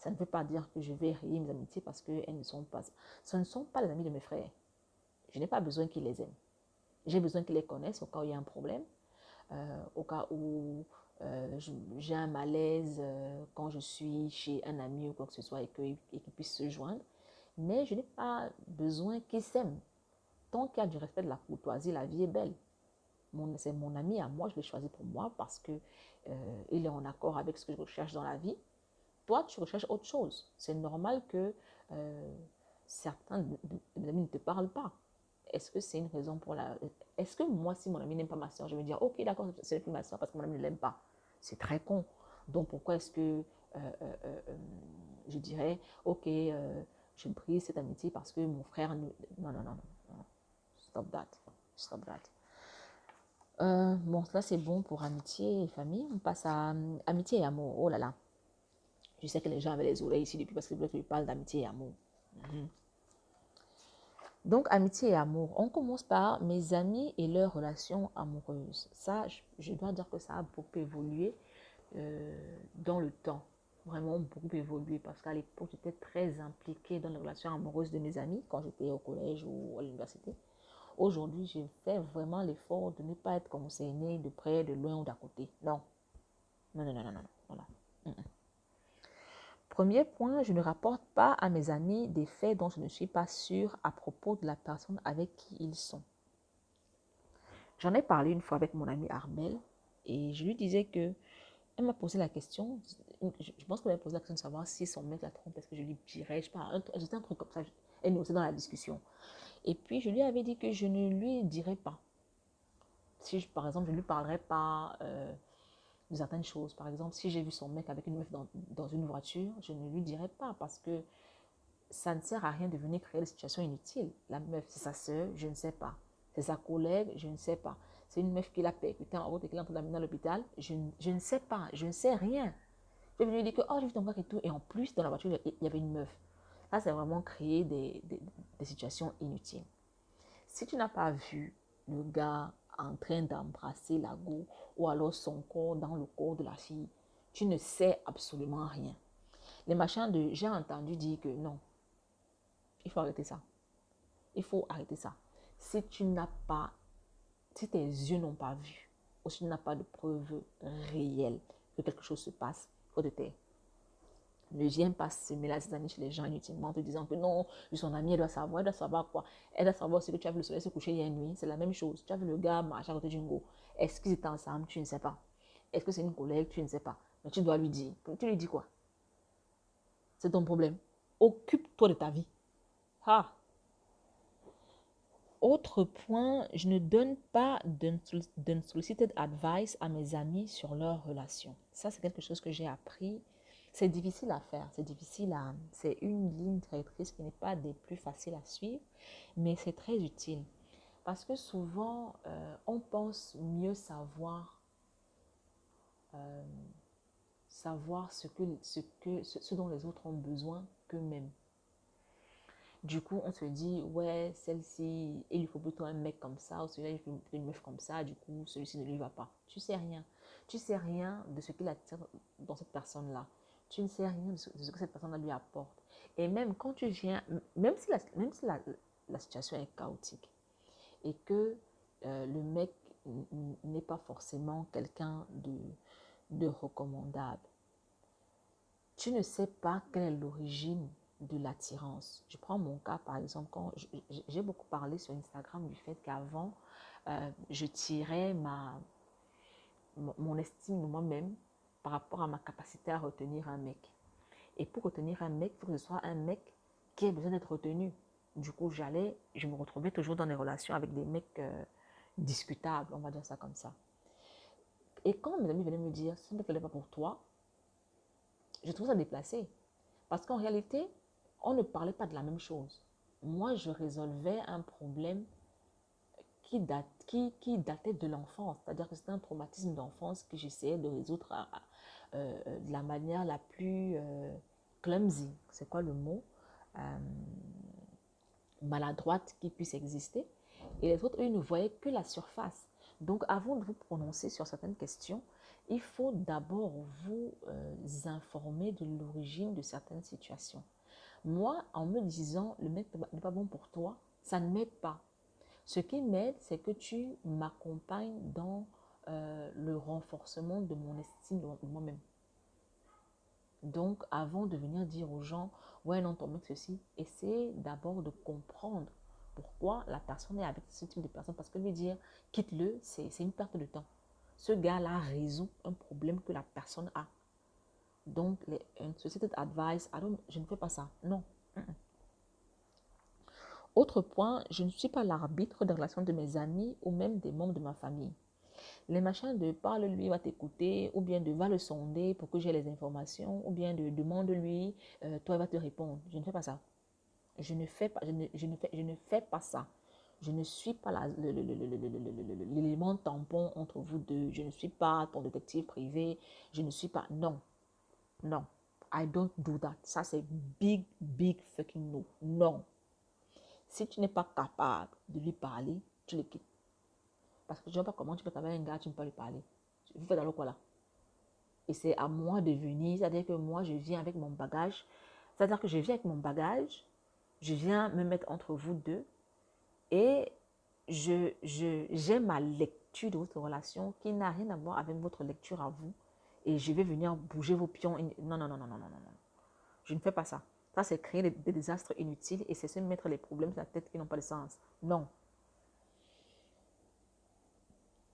ça ne veut pas dire que je vais rayer mes amitiés parce qu'elles ne sont pas, ce ne sont pas les amis de mes frères. Je n'ai pas besoin qu'ils les aiment. J'ai besoin qu'ils les connaissent au cas où il y a un problème, euh, au cas où euh, j'ai un malaise euh, quand je suis chez un ami ou quoi que ce soit et qu'ils puissent se joindre. Mais je n'ai pas besoin qu'ils s'aiment. Tant qu'il y a du respect de la courtoisie, la vie est belle. C'est mon ami à moi, je l'ai choisi pour moi parce qu'il il est en accord avec ce que je recherche dans la vie. Toi, tu recherches autre chose. C'est normal que certains de mes amis ne te parlent pas. Est-ce que c'est une raison pour la... Est-ce que moi, si mon ami n'aime pas ma soeur, je vais dire, ok, d'accord, c'est plus ma soeur parce que mon ami ne l'aime pas. C'est très con. Donc, pourquoi est-ce que euh, euh, euh, je dirais, ok, je brise cette amitié parce que mon frère... Non, non, non, non. Stop that. Stop that. bon, là, c'est bon pour amitié et famille. On passe à amitié et amour. Oh là là. Je sais que les gens avaient les oreilles ici depuis parce que je parle d'amitié et amour. Mhm. Donc, amitié et amour. On commence par mes amis et leurs relations amoureuses. Ça, je, dois dire que ça a beaucoup évolué euh, dans le temps. vraiment beaucoup évolué parce qu'à l'époque, j'étais très impliquée dans les relations amoureuses de mes amis quand j'étais au collège ou à l'université. Aujourd'hui, j'ai fait vraiment l'effort de ne pas être conseillée de près, de loin ou d'à côté. Non. Non, non, non, non, non. Voilà. Premier point, je ne rapporte pas à mes amis des faits dont je ne suis pas sûre à propos de la personne avec qui ils sont. J'en ai parlé une fois avec mon ami Armel et je lui disais que elle m'a posé la question, je pense qu'elle m'a posé la question de savoir si son mec la trompe, est-ce que je lui dirais, je sais pas, c'était un truc comme ça, elle nous dans la discussion. Et puis je lui avais dit que je ne lui dirais pas. Si par exemple je ne lui parlerais pas euh, de certaines choses, par exemple si j'ai vu son mec avec une meuf dans, une voiture, je ne lui dirais pas parce que ça ne sert à rien de venir créer des situations inutiles. La meuf, c'est sa soeur, je ne sais pas. C'est sa collègue, je ne sais pas. C'est une meuf qui l'a percuté en route et qui l'a l'amener à l'hôpital, je, je, ne sais pas, je ne sais rien. Je lui dire que, oh, j'ai vu ton frère et tout. Et en plus, dans la voiture, il y avait une meuf. Ça, c'est vraiment créer des, des, situations inutiles. Si tu n'as pas vu le gars en train d'embrasser la go ou alors son corps dans le corps de la fille, tu ne sais absolument rien. Les machins de j'ai entendu dire que non, il faut arrêter ça. Il faut arrêter ça. Si tu n'as pas, si tes yeux n'ont pas vu, ou si tu n'as pas de preuves réelles que quelque chose se passe, il faut te taire. Ne viens pas semer la zizanie chez les gens inutilement en te disant que non, son ami, elle doit savoir, elle doit savoir quoi. Elle doit savoir ce que tu as vu le soleil se coucher hier nuit. C'est la même chose. Tu as vu le gars marcher à côté d'une go. Est-ce qu'ils étaient ensemble? Tu ne sais pas. Est-ce que c'est une collègue? Tu ne sais pas. Mais tu dois lui dire. Tu lui dis quoi? C'est ton problème. Occupe-toi de ta vie. Ah autre point, je ne donne pas d'unsolicited advice à mes amis sur leurs relations. Ça, c'est quelque chose que j'ai appris c'est difficile à faire, c'est difficile à... C'est une ligne directrice qui n'est pas des plus faciles à suivre, mais c'est très utile. Parce que souvent, euh, on pense mieux savoir, euh, savoir ce, que, ce, que, ce, dont les autres ont besoin qu'eux-mêmes. Du coup, on se dit, ouais, celle-ci, il lui faut plutôt un mec comme ça, ou celui-là, il faut une meuf comme ça, du coup, celui-ci ne lui va pas. Tu sais rien. Tu sais rien de ce qu'il attire dans cette personne-là tu ne sais rien de ce, que cette personne lui apporte. Et même quand tu viens, même si la, même si la, la situation est chaotique et que euh, le mec n'est pas forcément quelqu'un de, de recommandable, tu ne sais pas quelle est l'origine de l'attirance. Je prends mon cas par exemple, quand j'ai beaucoup parlé sur Instagram du fait qu'avant, euh, je tirais ma, mon estime de moi-même par rapport à ma capacité à retenir un mec. Et pour retenir un mec, il faut que ce soit un mec qui ait besoin d'être retenu. Du coup, j'allais, je me retrouvais toujours dans des relations avec des mecs euh, discutables, on va dire ça comme ça. Et quand mes amis venaient me dire, ça ne plaît pas pour toi, je trouve ça déplacé. Parce qu'en réalité, on ne parlait pas de la même chose. Moi, je résolvais un problème qui, date, qui, datait de l'enfance. C'est-à-dire que c'était un traumatisme d'enfance que j'essayais de résoudre euh, de la manière la plus euh, clumsy, c'est quoi le mot? Euh, Maladroite qui puisse exister. Et les autres, eux, ne voyaient que la surface. Donc, avant de vous prononcer sur certaines questions, il faut d'abord vous informer de l'origine de certaines situations. Moi, en me disant, le mec n'est pas bon pour toi, ça ne m'aide pas. Ce qui m'aide, c'est que tu m'accompagnes dans euh, le renforcement de mon estime de moi-même. Donc, avant de venir dire aux gens, ouais, non, ton mec, ceci, essaie d'abord de comprendre pourquoi la personne est avec ce type de personne. Parce que lui dire, quitte-le, c'est une perte de temps. Ce gars-là résout un problème que la personne a. Donc, les unsolicited advice, je ne fais pas ça. Non. Autre point, je ne suis pas l'arbitre des relations de mes amis ou même des membres de ma famille les machins de parle-lui, va t'écouter, ou bien de va le sonder pour que j'ai les informations, ou bien de demande-lui, euh, toi, il va te répondre. Je ne fais pas ça. Je ne fais pas, je ne fais pas ça. Je ne suis pas l'élément tampon entre vous deux. Je ne suis pas ton détective privé. Je ne suis pas. Non. Non. I don't do that. Ça, c'est big, big fucking no. Non. Si tu n'es pas capable de lui parler, tu le quittes. Parce que je ne vois pas comment tu peux travailler un gars, tu ne peux pas lui parler. Vous faites alors quoi là? Et c'est à moi de venir, c'est-à-dire que moi, je viens avec mon bagage, c'est-à-dire que je viens avec mon bagage, je viens me mettre entre vous deux et je, je, j'ai ma lecture de votre relation qui n'a rien à voir avec votre lecture à vous et je vais venir bouger vos pions. Non, non, non, non, non, non, non. Je ne fais pas ça. Ça, c'est créer des, désastres inutiles et c'est se mettre les problèmes sur la tête qui n'ont pas de sens. Non.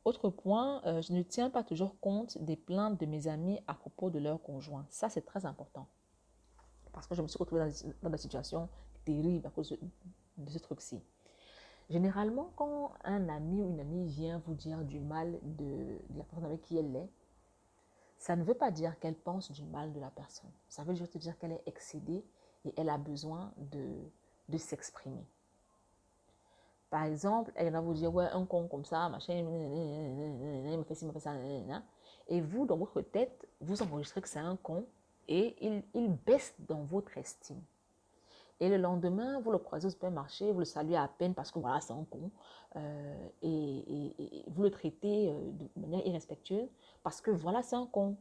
Autre point, euh, je ne tiens pas toujours compte des plaintes de mes amis à propos de leur conjoint. Ça, c'est très important. Parce que je me suis retrouvée dans, dans des situations terribles à cause de, de ce truc-ci. Généralement, quand un ami ou une amie vient vous dire du mal de, de la personne avec qui elle est, ça ne veut pas dire qu'elle pense du mal de la personne. Ça veut juste dire qu'elle est excédée elle a besoin de, de s'exprimer. Par exemple, elle va vous dire, ouais, un con comme ça, machin, me fait ci, me fait ça, et vous, dans votre tête, vous enregistrez que c'est un con et il, il baisse dans votre estime. Et le lendemain, vous le croisez au supermarché, vous le saluez à peine parce que voilà, c'est un con. Euh, et, vous le traitez euh, de manière irrespectueuse parce que voilà, c'est un con.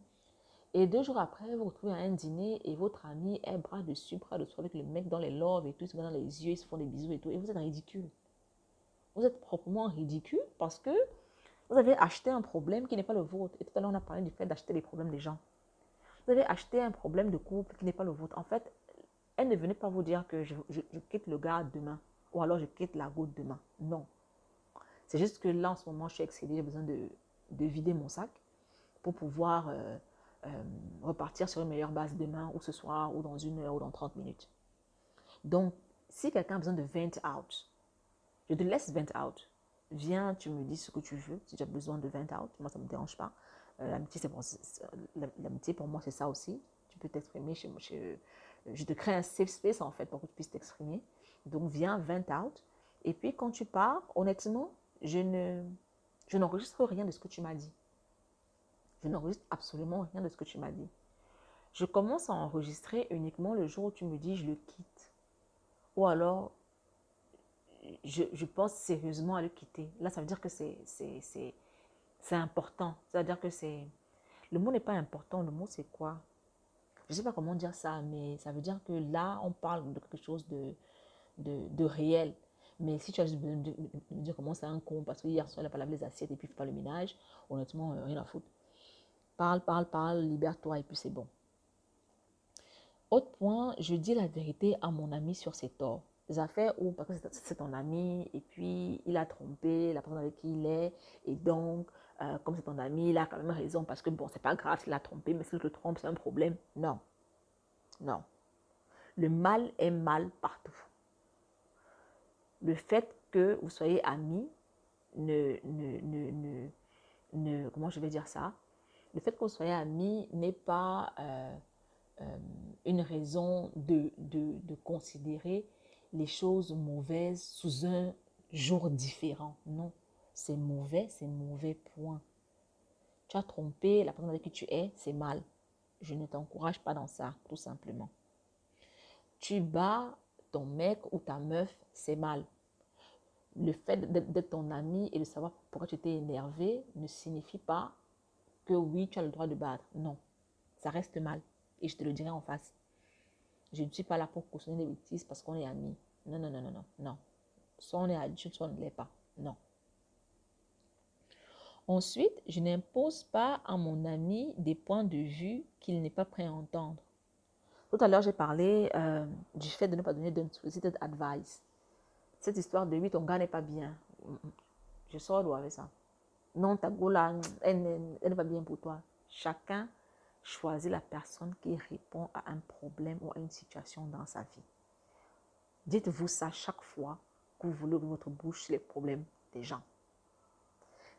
Et deux jours après, vous vous retrouvez à un dîner et votre ami est bras dessus, bras dessous avec le mec dans les lobes et tout, il se met dans les yeux, ils se font des bisous et tout. Et vous êtes ridicule. Vous êtes proprement ridicule parce que vous avez acheté un problème qui n'est pas le vôtre. Et tout à l'heure, on a parlé du fait d'acheter les problèmes des gens. Vous avez acheté un problème de couple qui n'est pas le vôtre. En fait, elle ne venait pas vous dire que je, quitte le gars demain ou alors je quitte la goutte demain. Non. C'est juste que là, en ce moment, je suis excédée, j'ai besoin de, de, vider mon sac pour pouvoir euh, euh, repartir sur une meilleure base demain ou ce soir ou dans une heure ou dans 30 minutes. Donc, si quelqu'un a besoin de vent out, je te laisse vent out. Viens, tu me dis ce que tu veux, si tu as besoin de vent out. Moi, ça ne me dérange pas. Euh, l'amitié, c'est pour, l'amitié, pour moi, c'est ça aussi. Tu peux t'exprimer chez, chez je te crée un safe space en fait pour que tu puisses t'exprimer. Donc viens, vent out. Et puis quand tu pars, honnêtement, je ne, je n'enregistre rien de ce que tu m'as dit. Je n'enregistre absolument rien de ce que tu m'as dit. Je commence à enregistrer uniquement le jour où tu me dis je le quitte. Ou alors, je, pense sérieusement à le quitter. Là, ça veut dire que c'est, important. Ça veut dire que c'est... Le mot n'est pas important. Le mot, c'est quoi? Je ne sais pas comment dire ça, mais ça veut dire que là, on parle de quelque chose de, de, réel. Mais si tu as juste besoin de, me dire comment c'est un con, parce que hier soir, il a pas lavé les assiettes et puis il fait pas le ménage, honnêtement, euh, rien à foutre. Parle, parle, parle, libère-toi et puis c'est bon. Autre point, je dis la vérité à mon ami sur ses torts. Des affaires où, parce que c'est ton ami, et puis il a trompé la personne avec qui il est, et donc, euh, comme c'est ton ami, il a quand même raison parce que bon, c'est pas grave s'il a trompé, mais s'il te trompe, c'est un problème. Non. Non. Le mal est mal partout. Le fait que vous soyez amis ne, ne, ne, ne comment je vais dire ça? Le fait vous soyez amis n'est pas euh, euh, une raison de, de, de considérer les choses mauvaises sous un jour différent. Non c'est mauvais, c'est mauvais point. Tu as trompé la personne avec qui tu es, c'est mal. Je ne t'encourage pas dans ça, tout simplement. Tu bats ton mec ou ta meuf, c'est mal. Le fait d'être ton ami et de savoir pourquoi tu t'es énervé ne signifie pas que oui, tu as le droit de battre. Non, ça reste mal. Et je te le dirai en face. Je ne suis pas là pour cautionner des bêtises parce qu'on est amis. Non, non, non, non, non, non. Soit on est adulte, soit on ne l'est pas. Non. Ensuite, je n'impose pas à mon ami des points de vue qu'il n'est pas prêt à entendre. Tout à l'heure, j'ai parlé euh, du fait de ne pas donner d'unsolicited advice. Cette histoire de oui, ton gars n'est pas bien. Je sors d'où avec ça. Non, ta go elle, elle pas bien pour toi. Chacun choisit la personne qui répond à un problème ou à une situation dans sa vie. Dites-vous ça chaque fois que vous ouvrir votre bouche les problèmes des gens.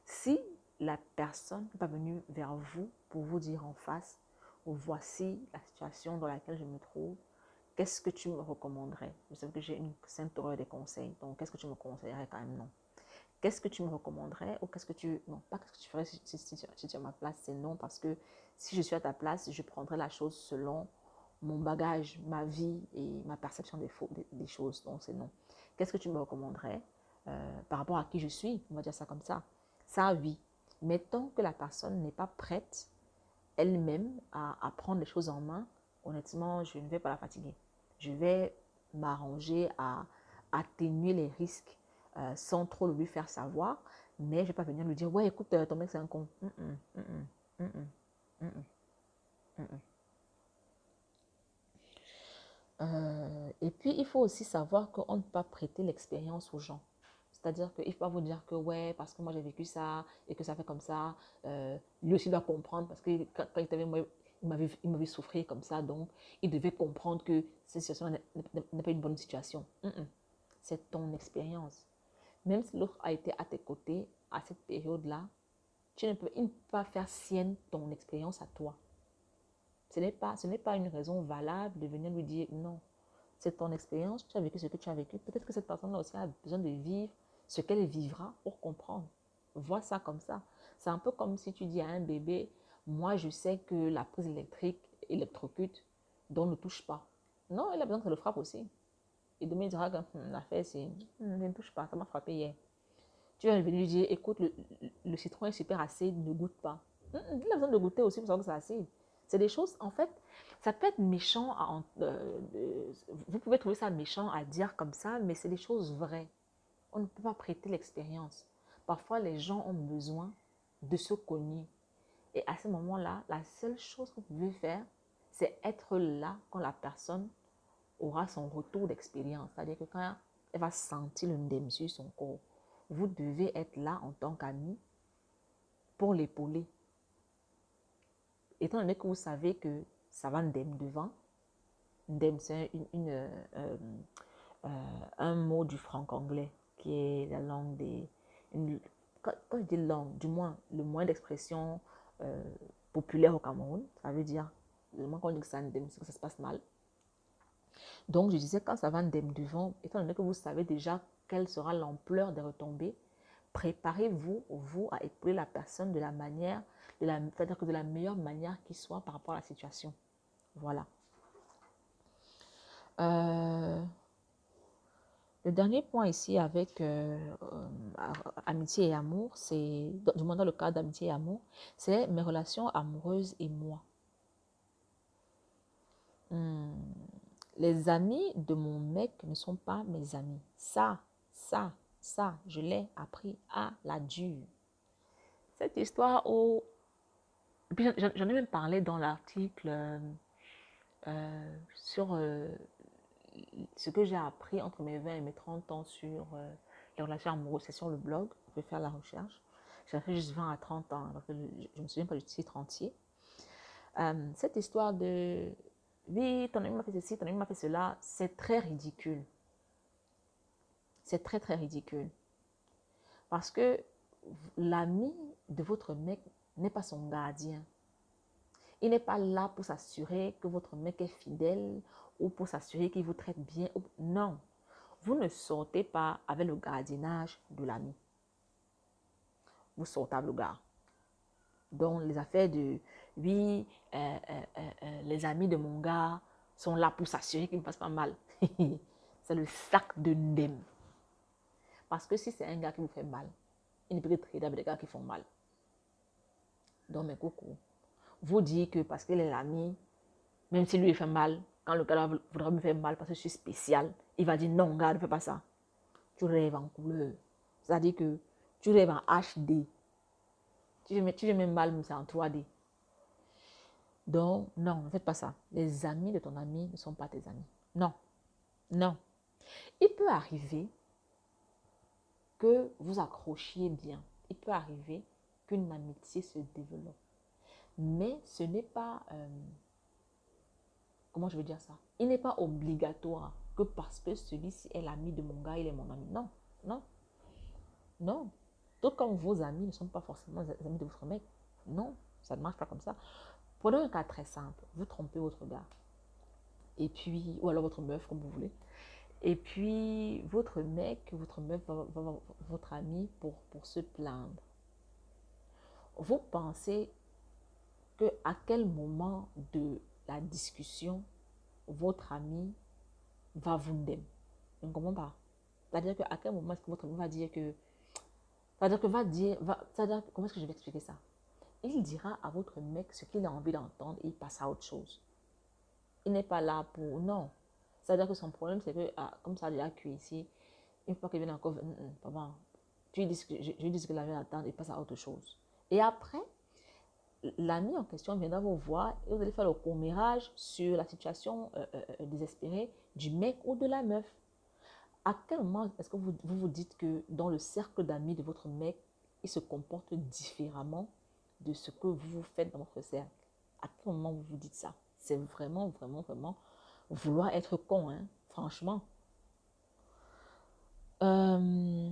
Si la personne n'est pas venue vers vous pour vous dire en face, voici la situation dans laquelle je me trouve, qu'est-ce que tu me recommanderais? Je sais que j'ai une sainte horreur des conseils, donc qu'est-ce que tu me conseillerais quand même Non? Qu'est-ce que tu me recommanderais ou qu'est-ce que tu... Non, pas qu'est-ce que tu ferais si, tu es à ma place, c'est non, parce que si je suis à ta place, je prendrais la chose selon mon bagage, ma vie et ma perception des, choses, donc c'est non. Qu'est-ce que tu me recommanderais euh, par rapport à qui je suis? On va dire ça comme ça. Ça, oui. Mais tant que la personne n'est pas prête elle-même à prendre les choses en main, honnêtement, je ne vais pas la fatiguer. Je vais m'arranger à atténuer les risques euh, sans trop lui faire savoir, mais je ne vais pas venir lui dire, ouais, écoute, euh, ton mec, c'est un con. Euh, et puis, il faut aussi savoir qu'on ne peut pas prêter l'expérience aux gens. C'est-à-dire qu'il ne faut pas vous dire que, ouais, parce que moi j'ai vécu ça et que ça fait comme ça, lui aussi doit comprendre parce que quand, il moi, il m'avait, souffert comme ça, donc il devait comprendre que cette situation n'est pas une bonne situation. C'est ton expérience. Même si l'autre a été à tes côtés à cette période-là, tu ne peux, pas faire sienne ton expérience à toi. Ce n'est pas, ce n'est pas une raison valable de venir lui dire non. C'est ton expérience, tu as vécu ce que tu as vécu. Peut-être que cette personne-là aussi a besoin de vivre ce qu'elle vivra pour comprendre. Vois ça comme ça. C'est un peu comme si tu dis à un bébé, moi, je sais que la prise électrique électrocute, donc ne touche pas. Non, il a besoin que ça le frappe aussi. Et demain, il dira que hum, l'affaire, c'est hum, ne touche pas, ça m'a frappé hier. Tu vas venir lui dire écoute, le, citron est super acide, ne goûte pas. Hum, il a besoin de goûter aussi pour savoir que c'est acide. C'est des choses, en fait, ça peut être méchant. À, euh, vous pouvez trouver ça méchant à dire comme ça, mais c'est des choses vraies. On ne peut pas prêter l'expérience. Parfois, les gens ont besoin de se cogner et à ce moment-là, la seule chose que vous pouvez faire, c'est être là quand la personne aura son retour d'expérience. C'est-à-dire que quand elle va sentir le ndem sur son corps, vous devez être là en tant qu'ami pour l'épauler. Étant donné que vous savez que ça va ndem devant, ndem c'est une, euh, euh, un mot du franc-anglais qui est la langue des... quand, quand, je dis langue, du moins le moyen d'expression euh, populaire au Cameroun. Ça veut dire, moi quand on dit que ça que ça se passe mal. Donc je disais, quand ça va ndem devant, étant donné que vous savez déjà quelle sera l'ampleur des retombées, préparez-vous, vous, à épauler la personne de la manière, c'est-à-dire que de la meilleure manière qui soit par rapport à la situation. Voilà. Euh, le dernier point ici avec euh, euh, amitié et amour, c'est, du moins dans le cas d'amitié et amour, c'est mes relations amoureuses et moi. Hmm. Les amis de mon mec ne sont pas mes amis. Ça, ça, ça, je l'ai appris à la dure. Cette histoire où... J'en ai même parlé dans l'article euh, sur ce que j'ai appris entre mes 20 et mes 30 ans sur euh, les relations amoureuses, c'est sur le blog. Vous pouvez faire la recherche. J'ai fait juste 20 à 30 ans, alors que je ne me souviens pas du titre entier. Euh, cette histoire de oui, ton ami m'a fait ceci, ton ami m'a fait cela, c'est très ridicule. C'est très, très ridicule. Parce que l'ami de votre mec n'est pas son gardien. Il n'est pas là pour s'assurer que votre mec est fidèle ou pour s'assurer qu'il vous traite bien. Non, vous ne sortez pas avec le gardiennage de l'ami. Vous sortez avec le gars. Donc, les affaires de, oui, euh, euh, euh, les amis de mon gars sont là pour s'assurer qu'il ne passe pas mal. c'est le sac de ndem. Parce que si c'est un gars qui vous fait mal, il ne peut être traiter avec des gars qui font mal. Donc, mes coucou, vous dites que parce qu'il est l'ami, même si lui il fait mal, quand le gars voudra me faire mal parce que je suis spécial, il va dire non, gars, ne fais pas ça. Tu rêves en couleur. C'est-à-dire que tu rêves en HD. Tu veux, tu même mal, mais c'est en 3D. Donc, non, ne faites pas ça. Les amis de ton ami ne sont pas tes amis. Non. Non. Il peut arriver que vous accrochiez bien. Il peut arriver qu'une amitié se développe. Mais ce n'est pas... Euh, comment je veux dire ça? Il n'est pas obligatoire que parce que celui-ci est l'ami de mon gars, il est mon ami. Non, non, non. Tout comme vos amis ne sont pas forcément les amis de votre mec. Non, ça ne marche pas comme ça. Prenons un cas très simple. Vous trompez votre gars. Et puis, ou alors votre meuf, comme vous voulez. Et puis, votre mec, votre meuf votre ami pour, pour se plaindre. Vous pensez que à quel moment de la discussion, votre ami va vous ndem? Je ne comprends pas. C'est-à-dire qu'à quel moment est-ce que votre ami va dire que. C'est-à-dire que va dire. Va, comment est-ce que je vais expliquer ça? Il dira à votre mec ce qu'il a envie d'entendre et il passe à autre chose. Il n'est pas là pour... Non. C'est-à-dire que son problème, c'est que, ah, comme ça a déjà cuit ici, une fois qu'il vient encore, papa, tu dis que, je, je dis ce qu'il avait à attendre et passe à autre chose. Et après, l'ami en question viendra vous voir et vous allez faire le commérage sur la situation euh, euh, euh, désespérée du mec ou de la meuf. À quel moment est-ce que vous, vous, vous dites que dans le cercle d'amis de votre mec, il se comporte différemment? De ce que vous faites dans votre cercle À quel moment vous vous dites ça C'est vraiment, vraiment, vraiment vouloir être con, hein, franchement. Euh,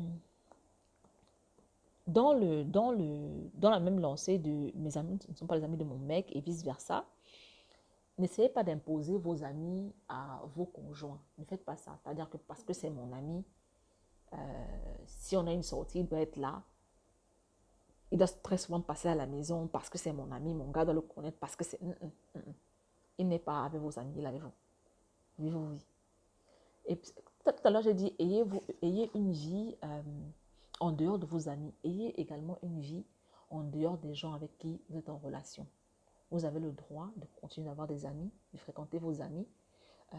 dans, le, dans, le, dans la même lancée de mes amis ne sont pas les amis de mon mec et vice-versa, n'essayez pas d'imposer vos amis à vos conjoints. Ne faites pas ça. C'est-à-dire que parce que c'est mon ami, euh, si on a une sortie, il doit être là. Il doit très souvent passer à la maison parce que c'est mon ami. Mon gars doit le connaître parce que c'est... Mm, mm, mm, il n'est pas avec vos amis, il est avec vous. Vivez vos vies. Et tout à l'heure, j'ai dit, ayez, vous, ayez une vie... Euh, en dehors de vos amis. Ayez également une vie en dehors des gens avec qui vous êtes en relation. Vous avez le droit de continuer d'avoir des amis, de fréquenter vos amis euh,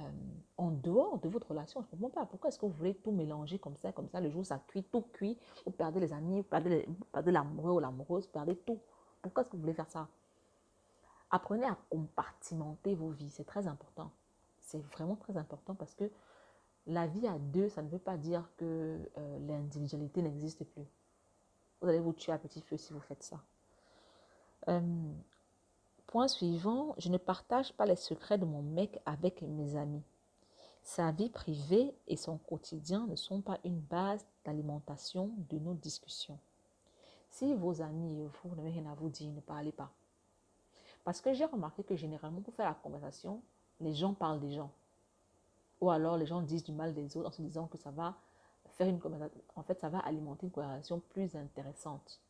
en dehors de votre relation. Je ne comprends pas. Pourquoi est-ce que vous voulez tout mélanger comme ça, comme ça, le jour où ça cuit, tout cuit, vous perdez les amis, vous perdez, l'amoureux ou l'amoureuse, vous perdez tout. Pourquoi est-ce que vous voulez faire ça? Apprenez à compartimenter vos vies, c'est très important. C'est vraiment très important parce que la vie à deux, ça ne veut pas dire que euh, l'individualité n'existe plus. Vous allez vous tuer à petit feu si vous faites ça. Euh, point suivant, je ne partage pas les secrets de mon mec avec mes amis. Sa vie privée et son quotidien ne sont pas une base d'alimentation de nos discussions. Si vos amis et vous n'avez rien à vous dire, ne parlez pas. Parce que j'ai remarqué que généralement, pour faire la conversation, les gens parlent des gens. Ou alors les gens disent du mal des autres en se disant que ça va faire une en fait ça va alimenter une conversation plus intéressante.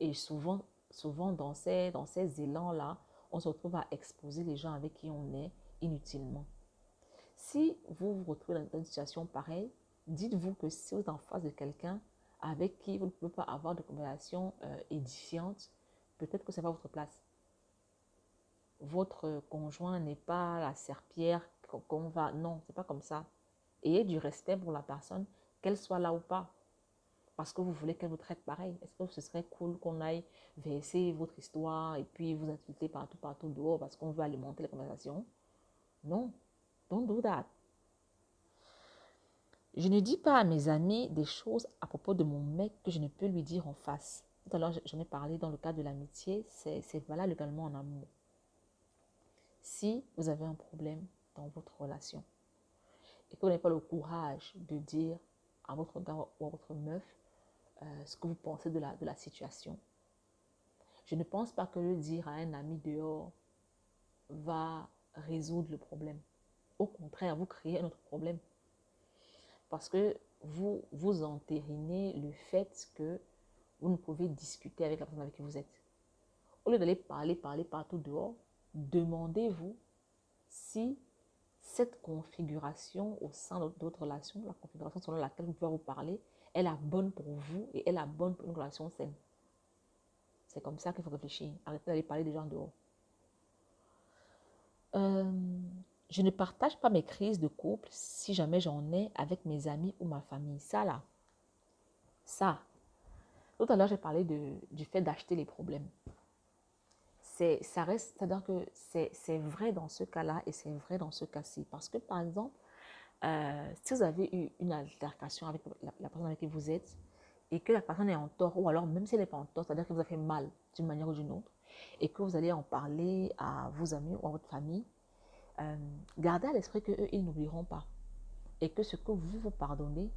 Et souvent, souvent dans ces, dans ces élans-là, on se retrouve à exposer les gens avec qui on est inutilement. Si vous vous retrouvez dans une situation pareille, dites-vous que si vous êtes en face de quelqu'un avec qui vous ne pouvez pas avoir de conversation euh, édifiante, peut-être que ce n'est pas votre place. Votre conjoint n'est pas la serpillère qu'on va. Non, c'est pas comme ça. Ayez du respect pour la personne, qu'elle soit là ou pas. Parce que vous voulez qu'elle vous traite pareil. Est-ce que ce serait cool qu'on aille verser votre histoire et puis vous insulter partout, partout dehors parce qu'on veut alimenter la conversation Non. Don't do that. Je ne dis pas à mes amis des choses à propos de mon mec que je ne peux lui dire en face. Tout à l'heure, j'en ai parlé dans le cadre de l'amitié. C'est valable également en amour. Si vous avez un problème, dans votre relation. Et que vous n'avez pas le courage de dire à votre gars ou à votre meuf euh, ce que vous pensez de la, de la situation. Je ne pense pas que le dire à un ami dehors va résoudre le problème. Au contraire, vous créez un autre problème. Parce que vous, vous entérinez le fait que vous ne pouvez discuter avec la personne avec qui vous êtes. Au lieu d'aller parler, parler partout dehors, demandez-vous si cette configuration au sein de votre relation, la configuration selon laquelle vous pouvez vous parler, est la bonne pour vous et est la bonne pour une relation saine. C'est comme ça qu'il faut réfléchir. Arrêtez d'aller parler des gens dehors. Euh, je ne partage pas mes crises de couple si jamais j'en ai avec mes amis ou ma famille. Ça là, ça. Tout à l'heure, j'ai parlé du fait d'acheter les problèmes c'est-à-dire que c'est vrai dans ce cas-là et c'est vrai dans ce cas-ci. Parce que, par exemple, euh, si vous avez eu une altercation avec la, personne avec qui vous êtes et que la personne est en tort, ou alors même si elle n'est pas en tort, c'est-à-dire que vous avez fait mal d'une manière ou d'une autre, et que vous allez en parler à vos amis ou à votre famille, euh, gardez à l'esprit qu'eux, ils n'oublieront pas. Et que ce que vous vous pardonnez,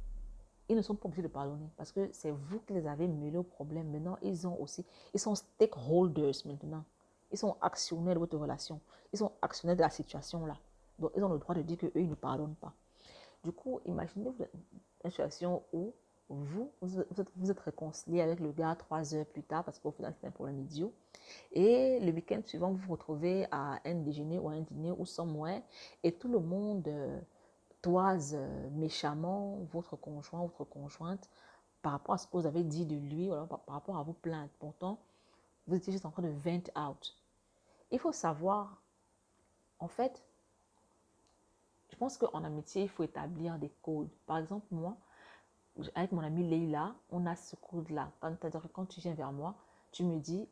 ils ne sont pas obligés de pardonner parce que c'est vous qui les avez mêlés au problème. Maintenant, ils ont aussi, ils sont stakeholders maintenant. Ils sont actionnaires de votre relation. Ils sont actionnaires de la situation là. Donc, ils ont le droit de dire qu'eux, ils ne pardonnent pas. Du coup, imaginez une situation où vous, vous êtes, vous êtes réconcilié avec le gars trois heures plus tard parce qu'au final, c'est un problème idiot. Et le week-end suivant, vous vous retrouvez à un déjeuner ou un dîner ou somewhere et tout le monde euh, toise euh, méchamment votre conjoint, votre conjointe par rapport à ce que vous avez dit de lui ou par, rapport à vos plaintes. Pourtant, Vous étiez juste en train de vent out. Il faut savoir, en fait, pense qu'en amitié, il faut établir des codes. Par exemple, moi, avec mon amie Leila, on a ce code-là. C'est-à-dire quand tu viens vers moi, tu me dis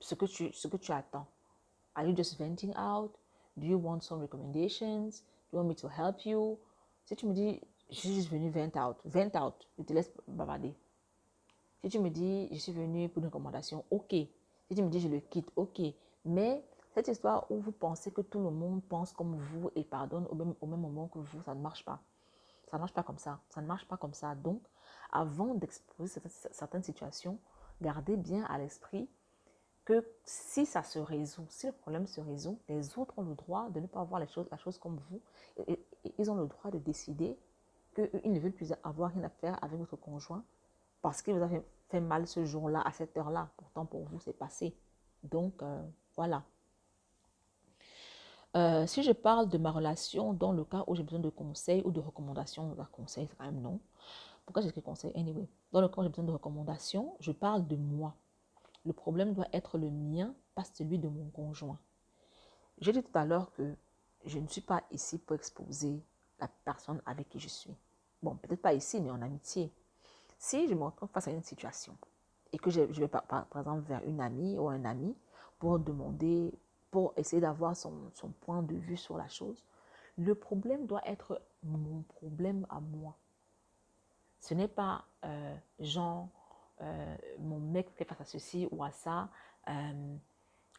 ce que tu, ce que tu attends. Are you just venting out? Do you want some recommendations? Do you want me to help you? Si tu me dis, je suis juste venu vent out, vent out, je te laisse bavarder. Si tu me dis, je suis venu pour une recommandation, ok. Si tu me dis, je le quitte, ok. Mais cette histoire où vous pensez que tout le monde pense comme vous et pardonne au même, au même moment que vous, ça ne marche pas. Ça ne marche pas comme ça. Ça ne marche pas comme ça. Donc, avant d'exposer certaines situations, gardez bien à l'esprit que si ça se résout, si le problème se résout, les autres ont le droit de ne pas voir les choses, la chose comme vous. Ils ont le droit de décider qu'ils ne veulent plus avoir rien à faire avec votre conjoint parce qu'il vous a fait, mal ce jour-là, à cette heure-là. Pourtant, pour vous, c'est passé. Donc, euh, voilà. Euh, si je parle de ma relation dans le cas où j'ai besoin de conseils ou de recommandations, de conseils, c'est quand même non. Pourquoi j'ai écrit conseil? Anyway, dans le cas où j'ai besoin de recommandations, je parle de moi. Le problème doit être le mien, pas celui de mon conjoint. J'ai dit tout à l'heure que je ne suis pas ici pour exposer la personne avec qui je suis. Bon, peut-être pas ici, mais en amitié. Si je me retrouve face à une situation et que je, vais par, exemple vers une amie ou un ami pour demander, pour essayer d'avoir son, point de vue sur la chose, le problème doit être mon problème à moi. Ce n'est pas euh, Jean, euh, mon mec fait face à ceci ou à ça. Euh,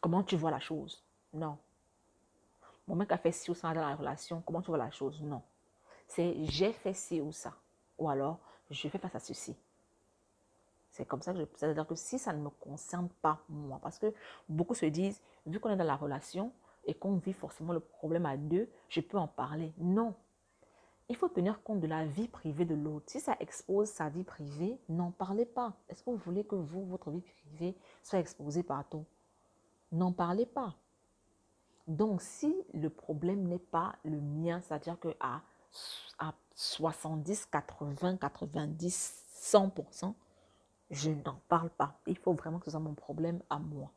comment tu vois la chose? Non. Mon mec a fait ci ou ça dans la relation. Comment tu vois la chose? Non. C'est j'ai fait ci ou ça. Ou alors, je fais face à ceci. C'est comme ça que je. C'est-à-dire que si ça ne me concerne pas moi, parce que beaucoup se disent, vu qu'on est dans la relation et qu'on vit forcément le problème à deux, je peux en parler. Non il faut tenir compte de la vie privée de l'autre. Si ça expose sa vie privée, n'en parlez pas. Est-ce que vous voulez que vous, votre vie privée, soit exposée partout N'en parlez pas. Donc, si le problème n'est pas le mien, c'est-à-dire que à, 70, 80, 90, 100%, je n'en parle pas. Il faut vraiment que ce soit mon problème à moi.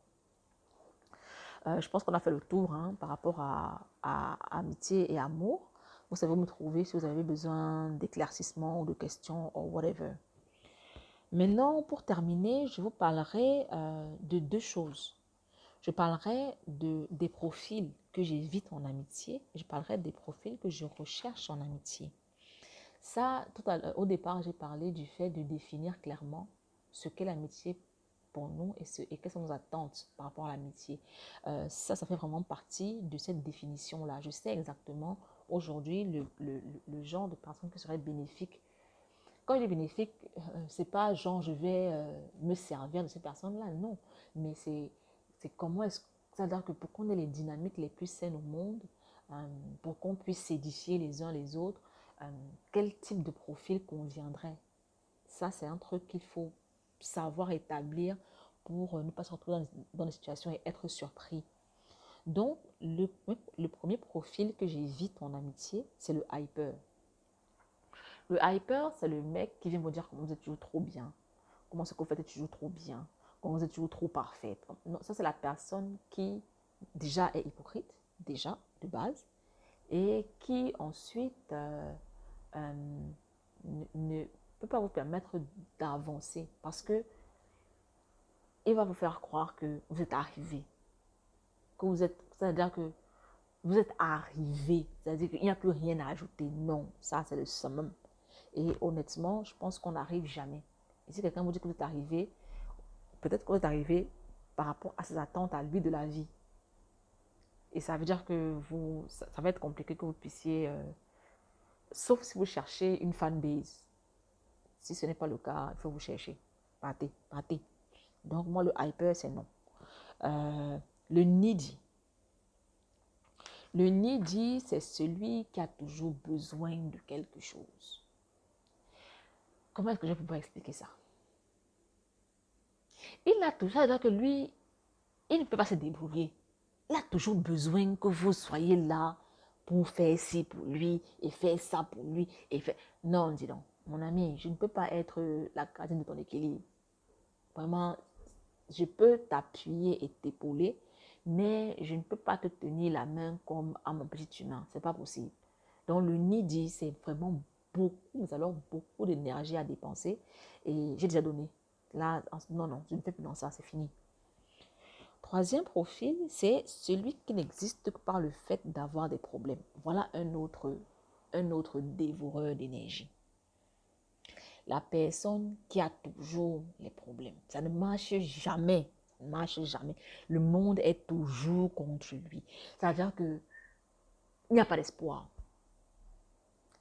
Euh, je pense qu'on a fait le tour hein, par rapport à, amitié et amour. Vous savez me trouver si vous avez besoin d'éclaircissement ou de questions ou whatever. Maintenant, pour terminer, je vous parlerai euh, de deux choses. Je parlerai de, des profils que j'évite en amitié. Je parlerai des profils que je recherche en amitié. Ça, au départ, j'ai parlé du fait de définir clairement ce qu'est l'amitié pour nous et, ce, et quelles sont nos attentes par rapport à l'amitié. Euh, ça, ça fait vraiment partie de cette définition-là. Je sais exactement aujourd'hui le, le, le, genre de personne qui serait bénéfique. Quand il est bénéfique, euh, c'est pas genre je vais euh, me servir de ces personnes-là, non. Mais c'est comment est-ce c'est-à-dire que pour qu'on ait les dynamiques les plus saines au monde, euh, pour qu'on puisse s'édifier les uns les autres, quel type de profil conviendrait? Ça, c'est un truc qu'il faut savoir établir pour ne pas se retrouver dans, des situations et être surpris. Donc, le, le premier profil que j'évite en amitié, c'est le hyper. Le hyper, c'est le mec qui vient vous dire comment vous êtes toujours trop bien, comment ce que vous faites toujours trop bien, comment vous êtes toujours trop parfaite. Ça, c'est la personne qui, déjà, est hypocrite, déjà, de base, et qui, ensuite, euh, euh, ne, peut pas vous permettre d'avancer parce que il va vous faire croire que vous êtes arrivé, que vous êtes, c'est-à-dire que vous êtes arrivé, c'est-à-dire qu'il n'y a plus rien à ajouter. Non, ça c'est le summum. Et honnêtement, je pense qu'on n'arrive jamais. Et si quelqu'un vous dit que vous êtes arrivé, peut-être que vous êtes arrivé par rapport à ses attentes à lui de la vie. Et ça veut dire que vous, ça, va être compliqué que vous puissiez, euh, sauf si vous cherchez une fanbase. Si ce n'est pas le cas, il faut vous chercher. Partez, partez. Donc moi, le hyper, c'est non. Euh, le needy. Le needy, c'est celui qui a toujours besoin de quelque chose. Comment est-ce que je peux expliquer ça? Il a toujours, c'est-à-dire que lui, il ne peut pas se débrouiller. Il a toujours besoin que vous soyez là pour faire ci pour lui et faire ça pour lui et faire. Non, dis donc, mon ami, je ne peux pas être la gardienne de ton équilibre. Vraiment, je peux t'appuyer et t'épauler, mais je ne peux pas te tenir la main comme à mon petit humain. C'est pas possible. Donc le nid c'est vraiment beaucoup, alors beaucoup d'énergie à dépenser et j'ai déjà donné. Là, non, non, je ne fais plus dans ça, c'est fini. Troisième profil, c'est celui qui n'existe que par le fait d'avoir des problèmes. Voilà un autre, un autre dévoreur d'énergie. La personne qui a toujours les problèmes. Ça ne marche jamais. Ça ne marche jamais. Le monde est toujours contre lui. Ça veut dire que il n'y a pas d'espoir.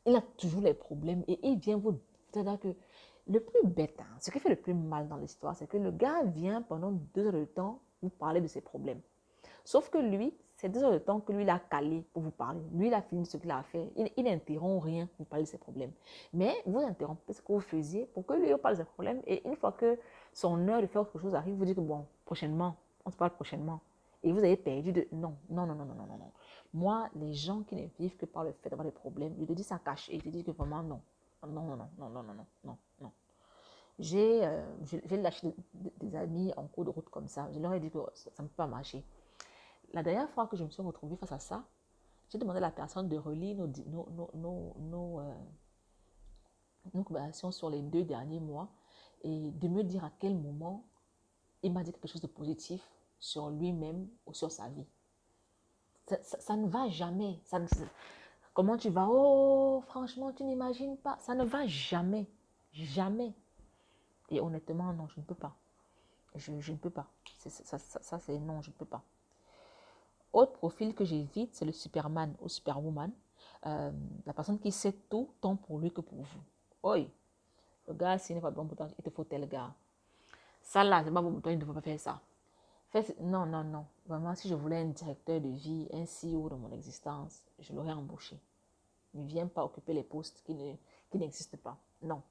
Il a toujours les problèmes et il vient vous. C'est-à-dire que le plus bête, hein, ce qui fait le plus mal dans l'histoire, c'est que le gars vient pendant deux heures de temps vous parler de ses problèmes. Sauf que lui, c'est heures de temps que lui, il a calé pour vous parler. Lui, il a fini ce qu'il a fait. Il, n'interrompt rien pour parler de ses problèmes. Mais vous interrompez ce que vous faisiez pour que lui, parle de ses problèmes. Et une fois que son heure de faire autre chose arrive, vous dites que bon, prochainement, on se parle prochainement. Et vous avez perdu de non, non, non, non, non, non, non. Moi, les gens qui ne vivent que par le fait d'avoir des problèmes, je te dis ça cache. Et je te dis que vraiment non. Non, non, non, non, non, non, non, non, non. J'ai euh, lâché des, amis en cours de route comme ça. Je leur ai dit que ça ne peut pas marcher. La dernière fois que je me suis retrouvée face à ça, j'ai demandé à la personne de relire nos, nos, nos, nos, euh, nos conversations sur les deux derniers mois et de me dire à quel moment il m'a dit quelque chose de positif sur lui-même ou sur sa vie. Ça, ne va jamais. Comment tu vas? Oh, franchement, tu n'imagines pas. Ça ne va jamais. Jamais. Et honnêtement, non, je ne peux pas. Je, ne peux pas. Ça, c'est non, je ne peux pas. Autre profil que j'évite, c'est le Superman ou Superwoman. Euh, la personne qui sait tout, tant pour lui que pour vous. Oi, le gars, s'il n'est pas bon pour toi, il te faut tel gars. Ça là, c'est pas bon pour toi, il ne faut pas faire ça. non, non, non. Vraiment, si je voulais un directeur de vie, un CEO dans mon existence, je l'aurais embauché. Ne viens pas occuper les postes qui n'existent qui pas. Non.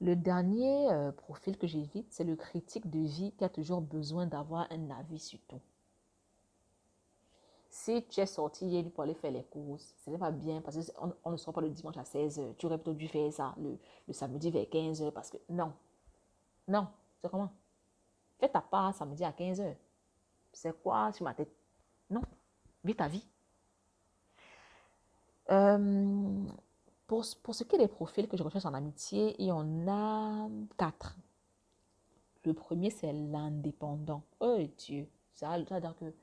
Le dernier euh, profil que j'évite, c'est le critique de vie qui a toujours besoin d'avoir un avis sur tout. Si tu es sorti hier pour aller faire les courses, ce n'est pas bien parce qu'on on ne sera pas le dimanche à 16h. Tu aurais plutôt dû faire ça le, samedi vers 15h parce que non. Non, c'est comment? Fais ta part samedi à 15h. C'est quoi sur ma tête? Non, vis ta vie. Euh, pour, ce qui est des profils que je recherche en amitié, il y en a quatre. Le premier, c'est l'indépendant. Oh Dieu, ça veut dire que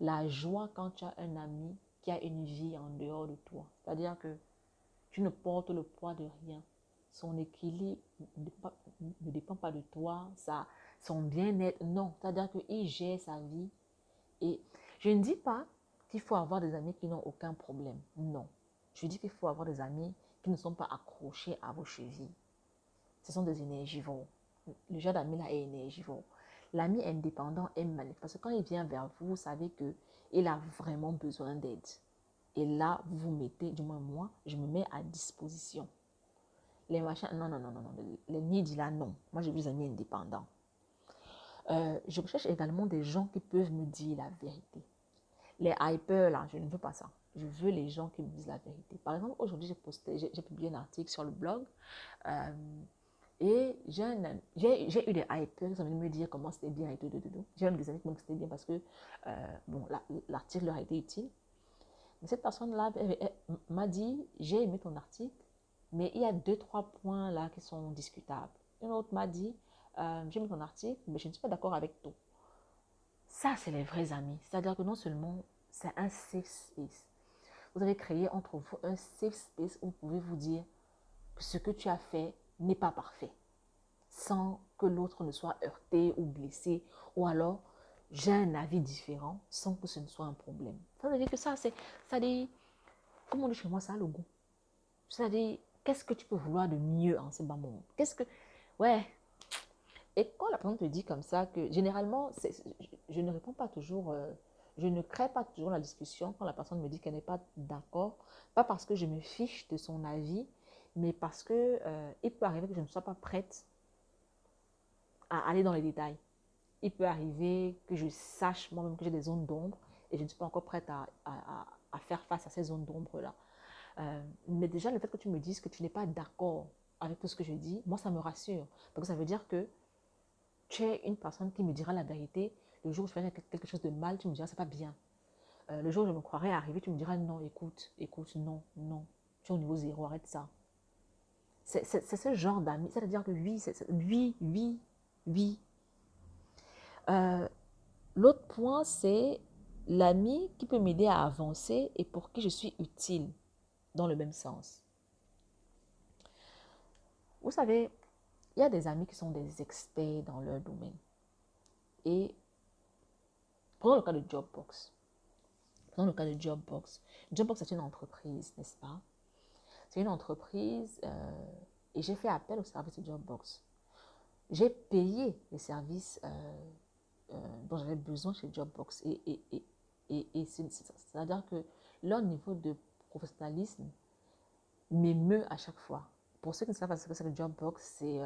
la joie quand tu as un ami qui a une vie en dehors de toi. C'est-à-dire que tu ne portes le poids de rien. Son équilibre ne dépend pas de toi, ça, son bien-être, non. C'est-à-dire qu'il gère sa vie. Et je ne dis pas qu'il faut avoir des amis qui n'ont aucun problème. Non. Je dis qu'il faut avoir des amis qui ne sont pas accrochés à vos chevilles. Ce sont des énergivores. Le genre d'ami là est énergivore. L'ami indépendant est magnifique parce que quand il vient vers vous, vous savez qu'il a vraiment besoin d'aide. Et là, vous vous mettez, du moins moi, je me mets à disposition. Les machins, non, non, non, non, non. Les nids là, non. Moi, j'ai des amis indépendants. Euh, je recherche également des gens qui peuvent me dire la vérité. Les hyper, là, je ne veux pas ça. Je veux les gens qui me disent la vérité. Par exemple, aujourd'hui, j'ai posté, j'ai publié un article sur le blog. Euh, et j'ai eu des hypers qui ont me dire comment c'était bien et tout, tout, tout. J'ai eu des amis qui m'ont dit que c'était bien parce que euh, bon, l'article leur a été utile. Mais cette personne-là m'a dit J'ai aimé ton article, mais il y a deux, trois points là qui sont discutables. Une autre m'a dit euh, J'ai aimé ton article, mais je ne suis pas d'accord avec tout. Ça, c'est les vrais amis. C'est-à-dire que non seulement c'est un safe space, vous avez créé entre vous un safe space où vous pouvez vous dire ce que tu as fait n'est pas parfait, sans que l'autre ne soit heurté ou blessé, ou alors j'ai un avis différent sans que ce ne soit un problème. Ça veut dire que ça, c'est, ça dit, comme on dit chez moi, ça a le goût. Ça dit, qu'est-ce que tu peux vouloir de mieux en ce monde? Qu'est-ce que, ouais. Et quand la personne te dit comme ça, que généralement, je ne réponds pas toujours. Euh, je ne crée pas toujours la discussion quand la personne me dit qu'elle n'est pas d'accord, pas parce que je me fiche de son avis, mais parce que euh, il peut arriver que je ne sois pas prête à aller dans les détails. Il peut arriver que je sache moi-même que j'ai des zones d'ombre et je ne suis pas encore prête à, à, faire face à ces zones d'ombre-là. Euh, mais déjà, le fait que tu me dises que tu n'es pas d'accord avec tout ce que je dis, moi, ça me rassure. Parce que ça veut dire que tu es une personne qui me dira la vérité. Le jour où je ferai quelque chose de mal, tu me diras, c'est pas bien. Euh, le jour où je me croirais arriver, tu me diras, non, écoute, écoute, non, non. Tu es au niveau zéro, arrête ça. C'est ce genre d'amis. C'est-à-dire que oui, c'est oui, oui, oui. Euh, l'autre point, c'est l'ami qui peut m'aider à avancer et pour qui je suis utile dans le même sens. Vous savez, il y a des amis qui sont des experts dans leur domaine. Et prenons le cas de Jobbox. Prenons le cas de Jobbox. Jobbox est une entreprise, n'est-ce pas? Une entreprise euh, et j'ai fait appel au service de Jobbox. J'ai payé les services euh, euh, dont j'avais besoin chez Jobbox. Et, et, et, et, c'est-à-dire que leur niveau de professionnalisme m'émeut à chaque fois. Pour ceux qui ne savent pas ce que c'est le Jobbox, c'est...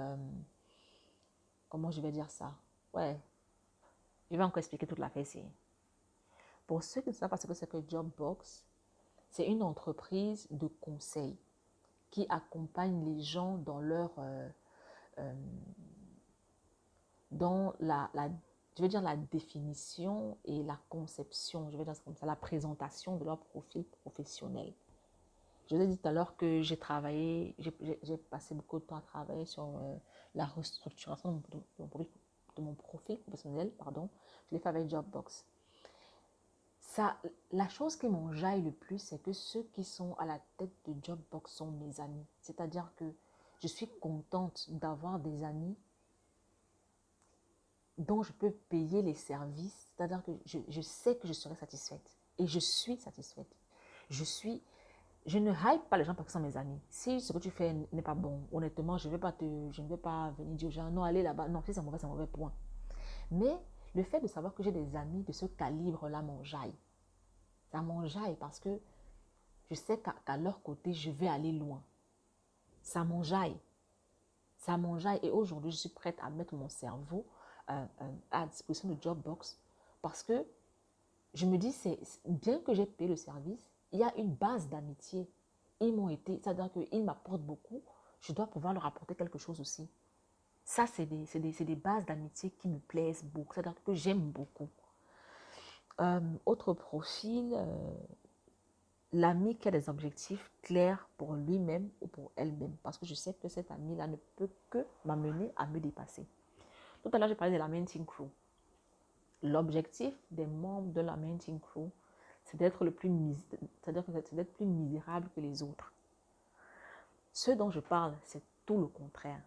Comment je vais dire ça? Ouais. Je vais encore expliquer toute la ici. Pour ceux qui ne savent pas ce que c'est que Jobbox, c'est une entreprise de conseil qui accompagne les gens dans leur... Euh, euh, dans la, je veux dire la définition et la conception, je vais dire comme ça, la présentation de leur profil professionnel. Je vous ai dit tout à l'heure que j'ai travaillé, j'ai passé beaucoup de temps à travailler sur euh, la restructuration de mon, de mon, profil professionnel. Pardon. Je l'ai fait avec Jobbox. La chose qui m'enjaille le plus, c'est que ceux qui sont à la tête de Jobbox sont mes amis. C'est-à-dire que je suis contente d'avoir des amis dont je peux payer les services. C'est-à-dire que je, sais que je serai satisfaite. Et je suis satisfaite. Je suis je ne hype pas les gens parce qu'ils sont mes amis. Si ce que tu fais n'est pas bon, honnêtement, je ne vais pas venir dire aux gens, non, allez là-bas. Non, si c'est mauvais, c'est mauvais point. Mais le fait de savoir que j'ai des amis de ce calibre-là m'enjaille. Ça m'enjaille parce que je sais qu'à leur côté, je vais aller loin. Ça m'enjaille. Ça m'enjaille. Et aujourd'hui, je suis prête à mettre mon cerveau euh, euh, à disposition de Jobbox parce que je me dis, c'est bien que j'ai payé le service, il y a une base d'amitié. Ils m'ont été, c'est-à-dire qu'ils m'apportent beaucoup, je dois pouvoir leur apporter quelque chose aussi. Ça, c'est des, des, des, bases d'amitié qui me plaisent beaucoup, c'est-à-dire que j'aime beaucoup. Euh, autre profil, euh, l'ami qui a des objectifs clairs pour lui-même ou pour elle-même, parce que je sais que cet ami-là ne peut que m'amener à me dépasser. Tout à l'heure, j'ai parlé de la Team Crew. L'objectif des membres de la Team Crew, c'est d'être le plus, c'est d'être plus misérable que les autres. Ce dont je parle, c'est tout le contraire.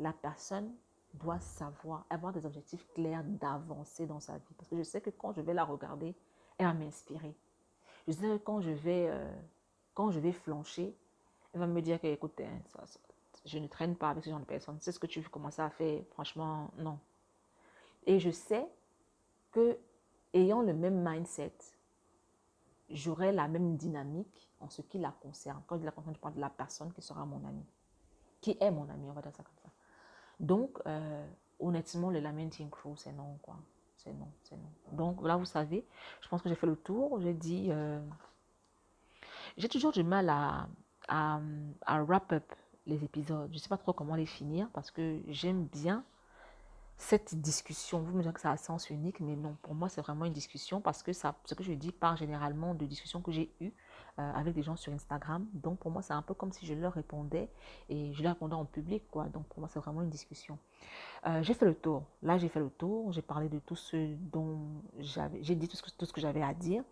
La personne doit savoir, avoir des objectifs clairs d'avancer dans sa vie. Parce que je sais que quand je vais la regarder, elle va m'inspirer. Je sais que quand je vais, euh, quand je vais flancher, elle va me dire que, écoute, hein, je ne traîne pas avec ce genre de personnes. C'est ce que tu veux commencer à faire. Franchement, non. Et je sais que, ayant le même mindset, j'aurai la même dynamique en ce qui la concerne. Quand je la concerne, je parle de la personne qui sera mon ami, qui est mon ami, on va dire ça comme ça. Donc, euh, honnêtement, le Lamenting Crew, c'est non, quoi. C'est non, c'est non. Donc, là, vous savez, je pense que j'ai fait le tour. J'ai dit, euh, j'ai toujours du mal à, à, à wrap up les épisodes. Je ne sais pas trop comment les finir parce que j'aime bien cette discussion. Vous me direz que ça a sens unique, mais non, pour moi, c'est vraiment une discussion parce que ce que je dis part généralement de discussions que j'ai eues euh, avec des gens sur Instagram. Donc, pour moi, c'est un peu comme si je leur répondais et je leur répondais en public, quoi. Donc, pour moi, c'est vraiment une discussion. Euh, j'ai fait le tour. Là, j'ai fait le tour. J'ai parlé de tout ce dont j'avais, j'ai dit tout ce que, j'avais à dire.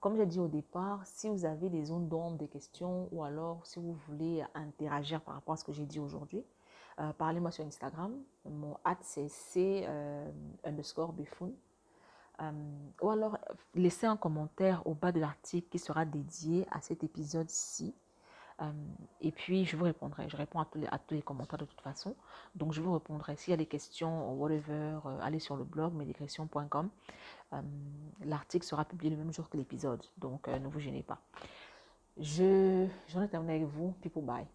Comme j'ai dit au départ, si vous avez des zones d'ombre, des questions, ou alors si vous voulez interagir par rapport à ce que j'ai dit aujourd'hui, euh, parlez-moi sur Instagram. Mon hâte, c'est c underscore buffoon. Euh, ou alors, laissez un commentaire au bas de l'article qui sera dédié à cet épisode-ci. et puis, je vous répondrai. Je réponds à tous, les, commentaires de toute façon. Donc, je vous répondrai. S'il y a des questions, whatever, allez sur le blog médicression.com. L'article sera publié le même jour que l'épisode. Donc, ne vous gênez pas. Je, j'en ai terminé avec vous. People bye.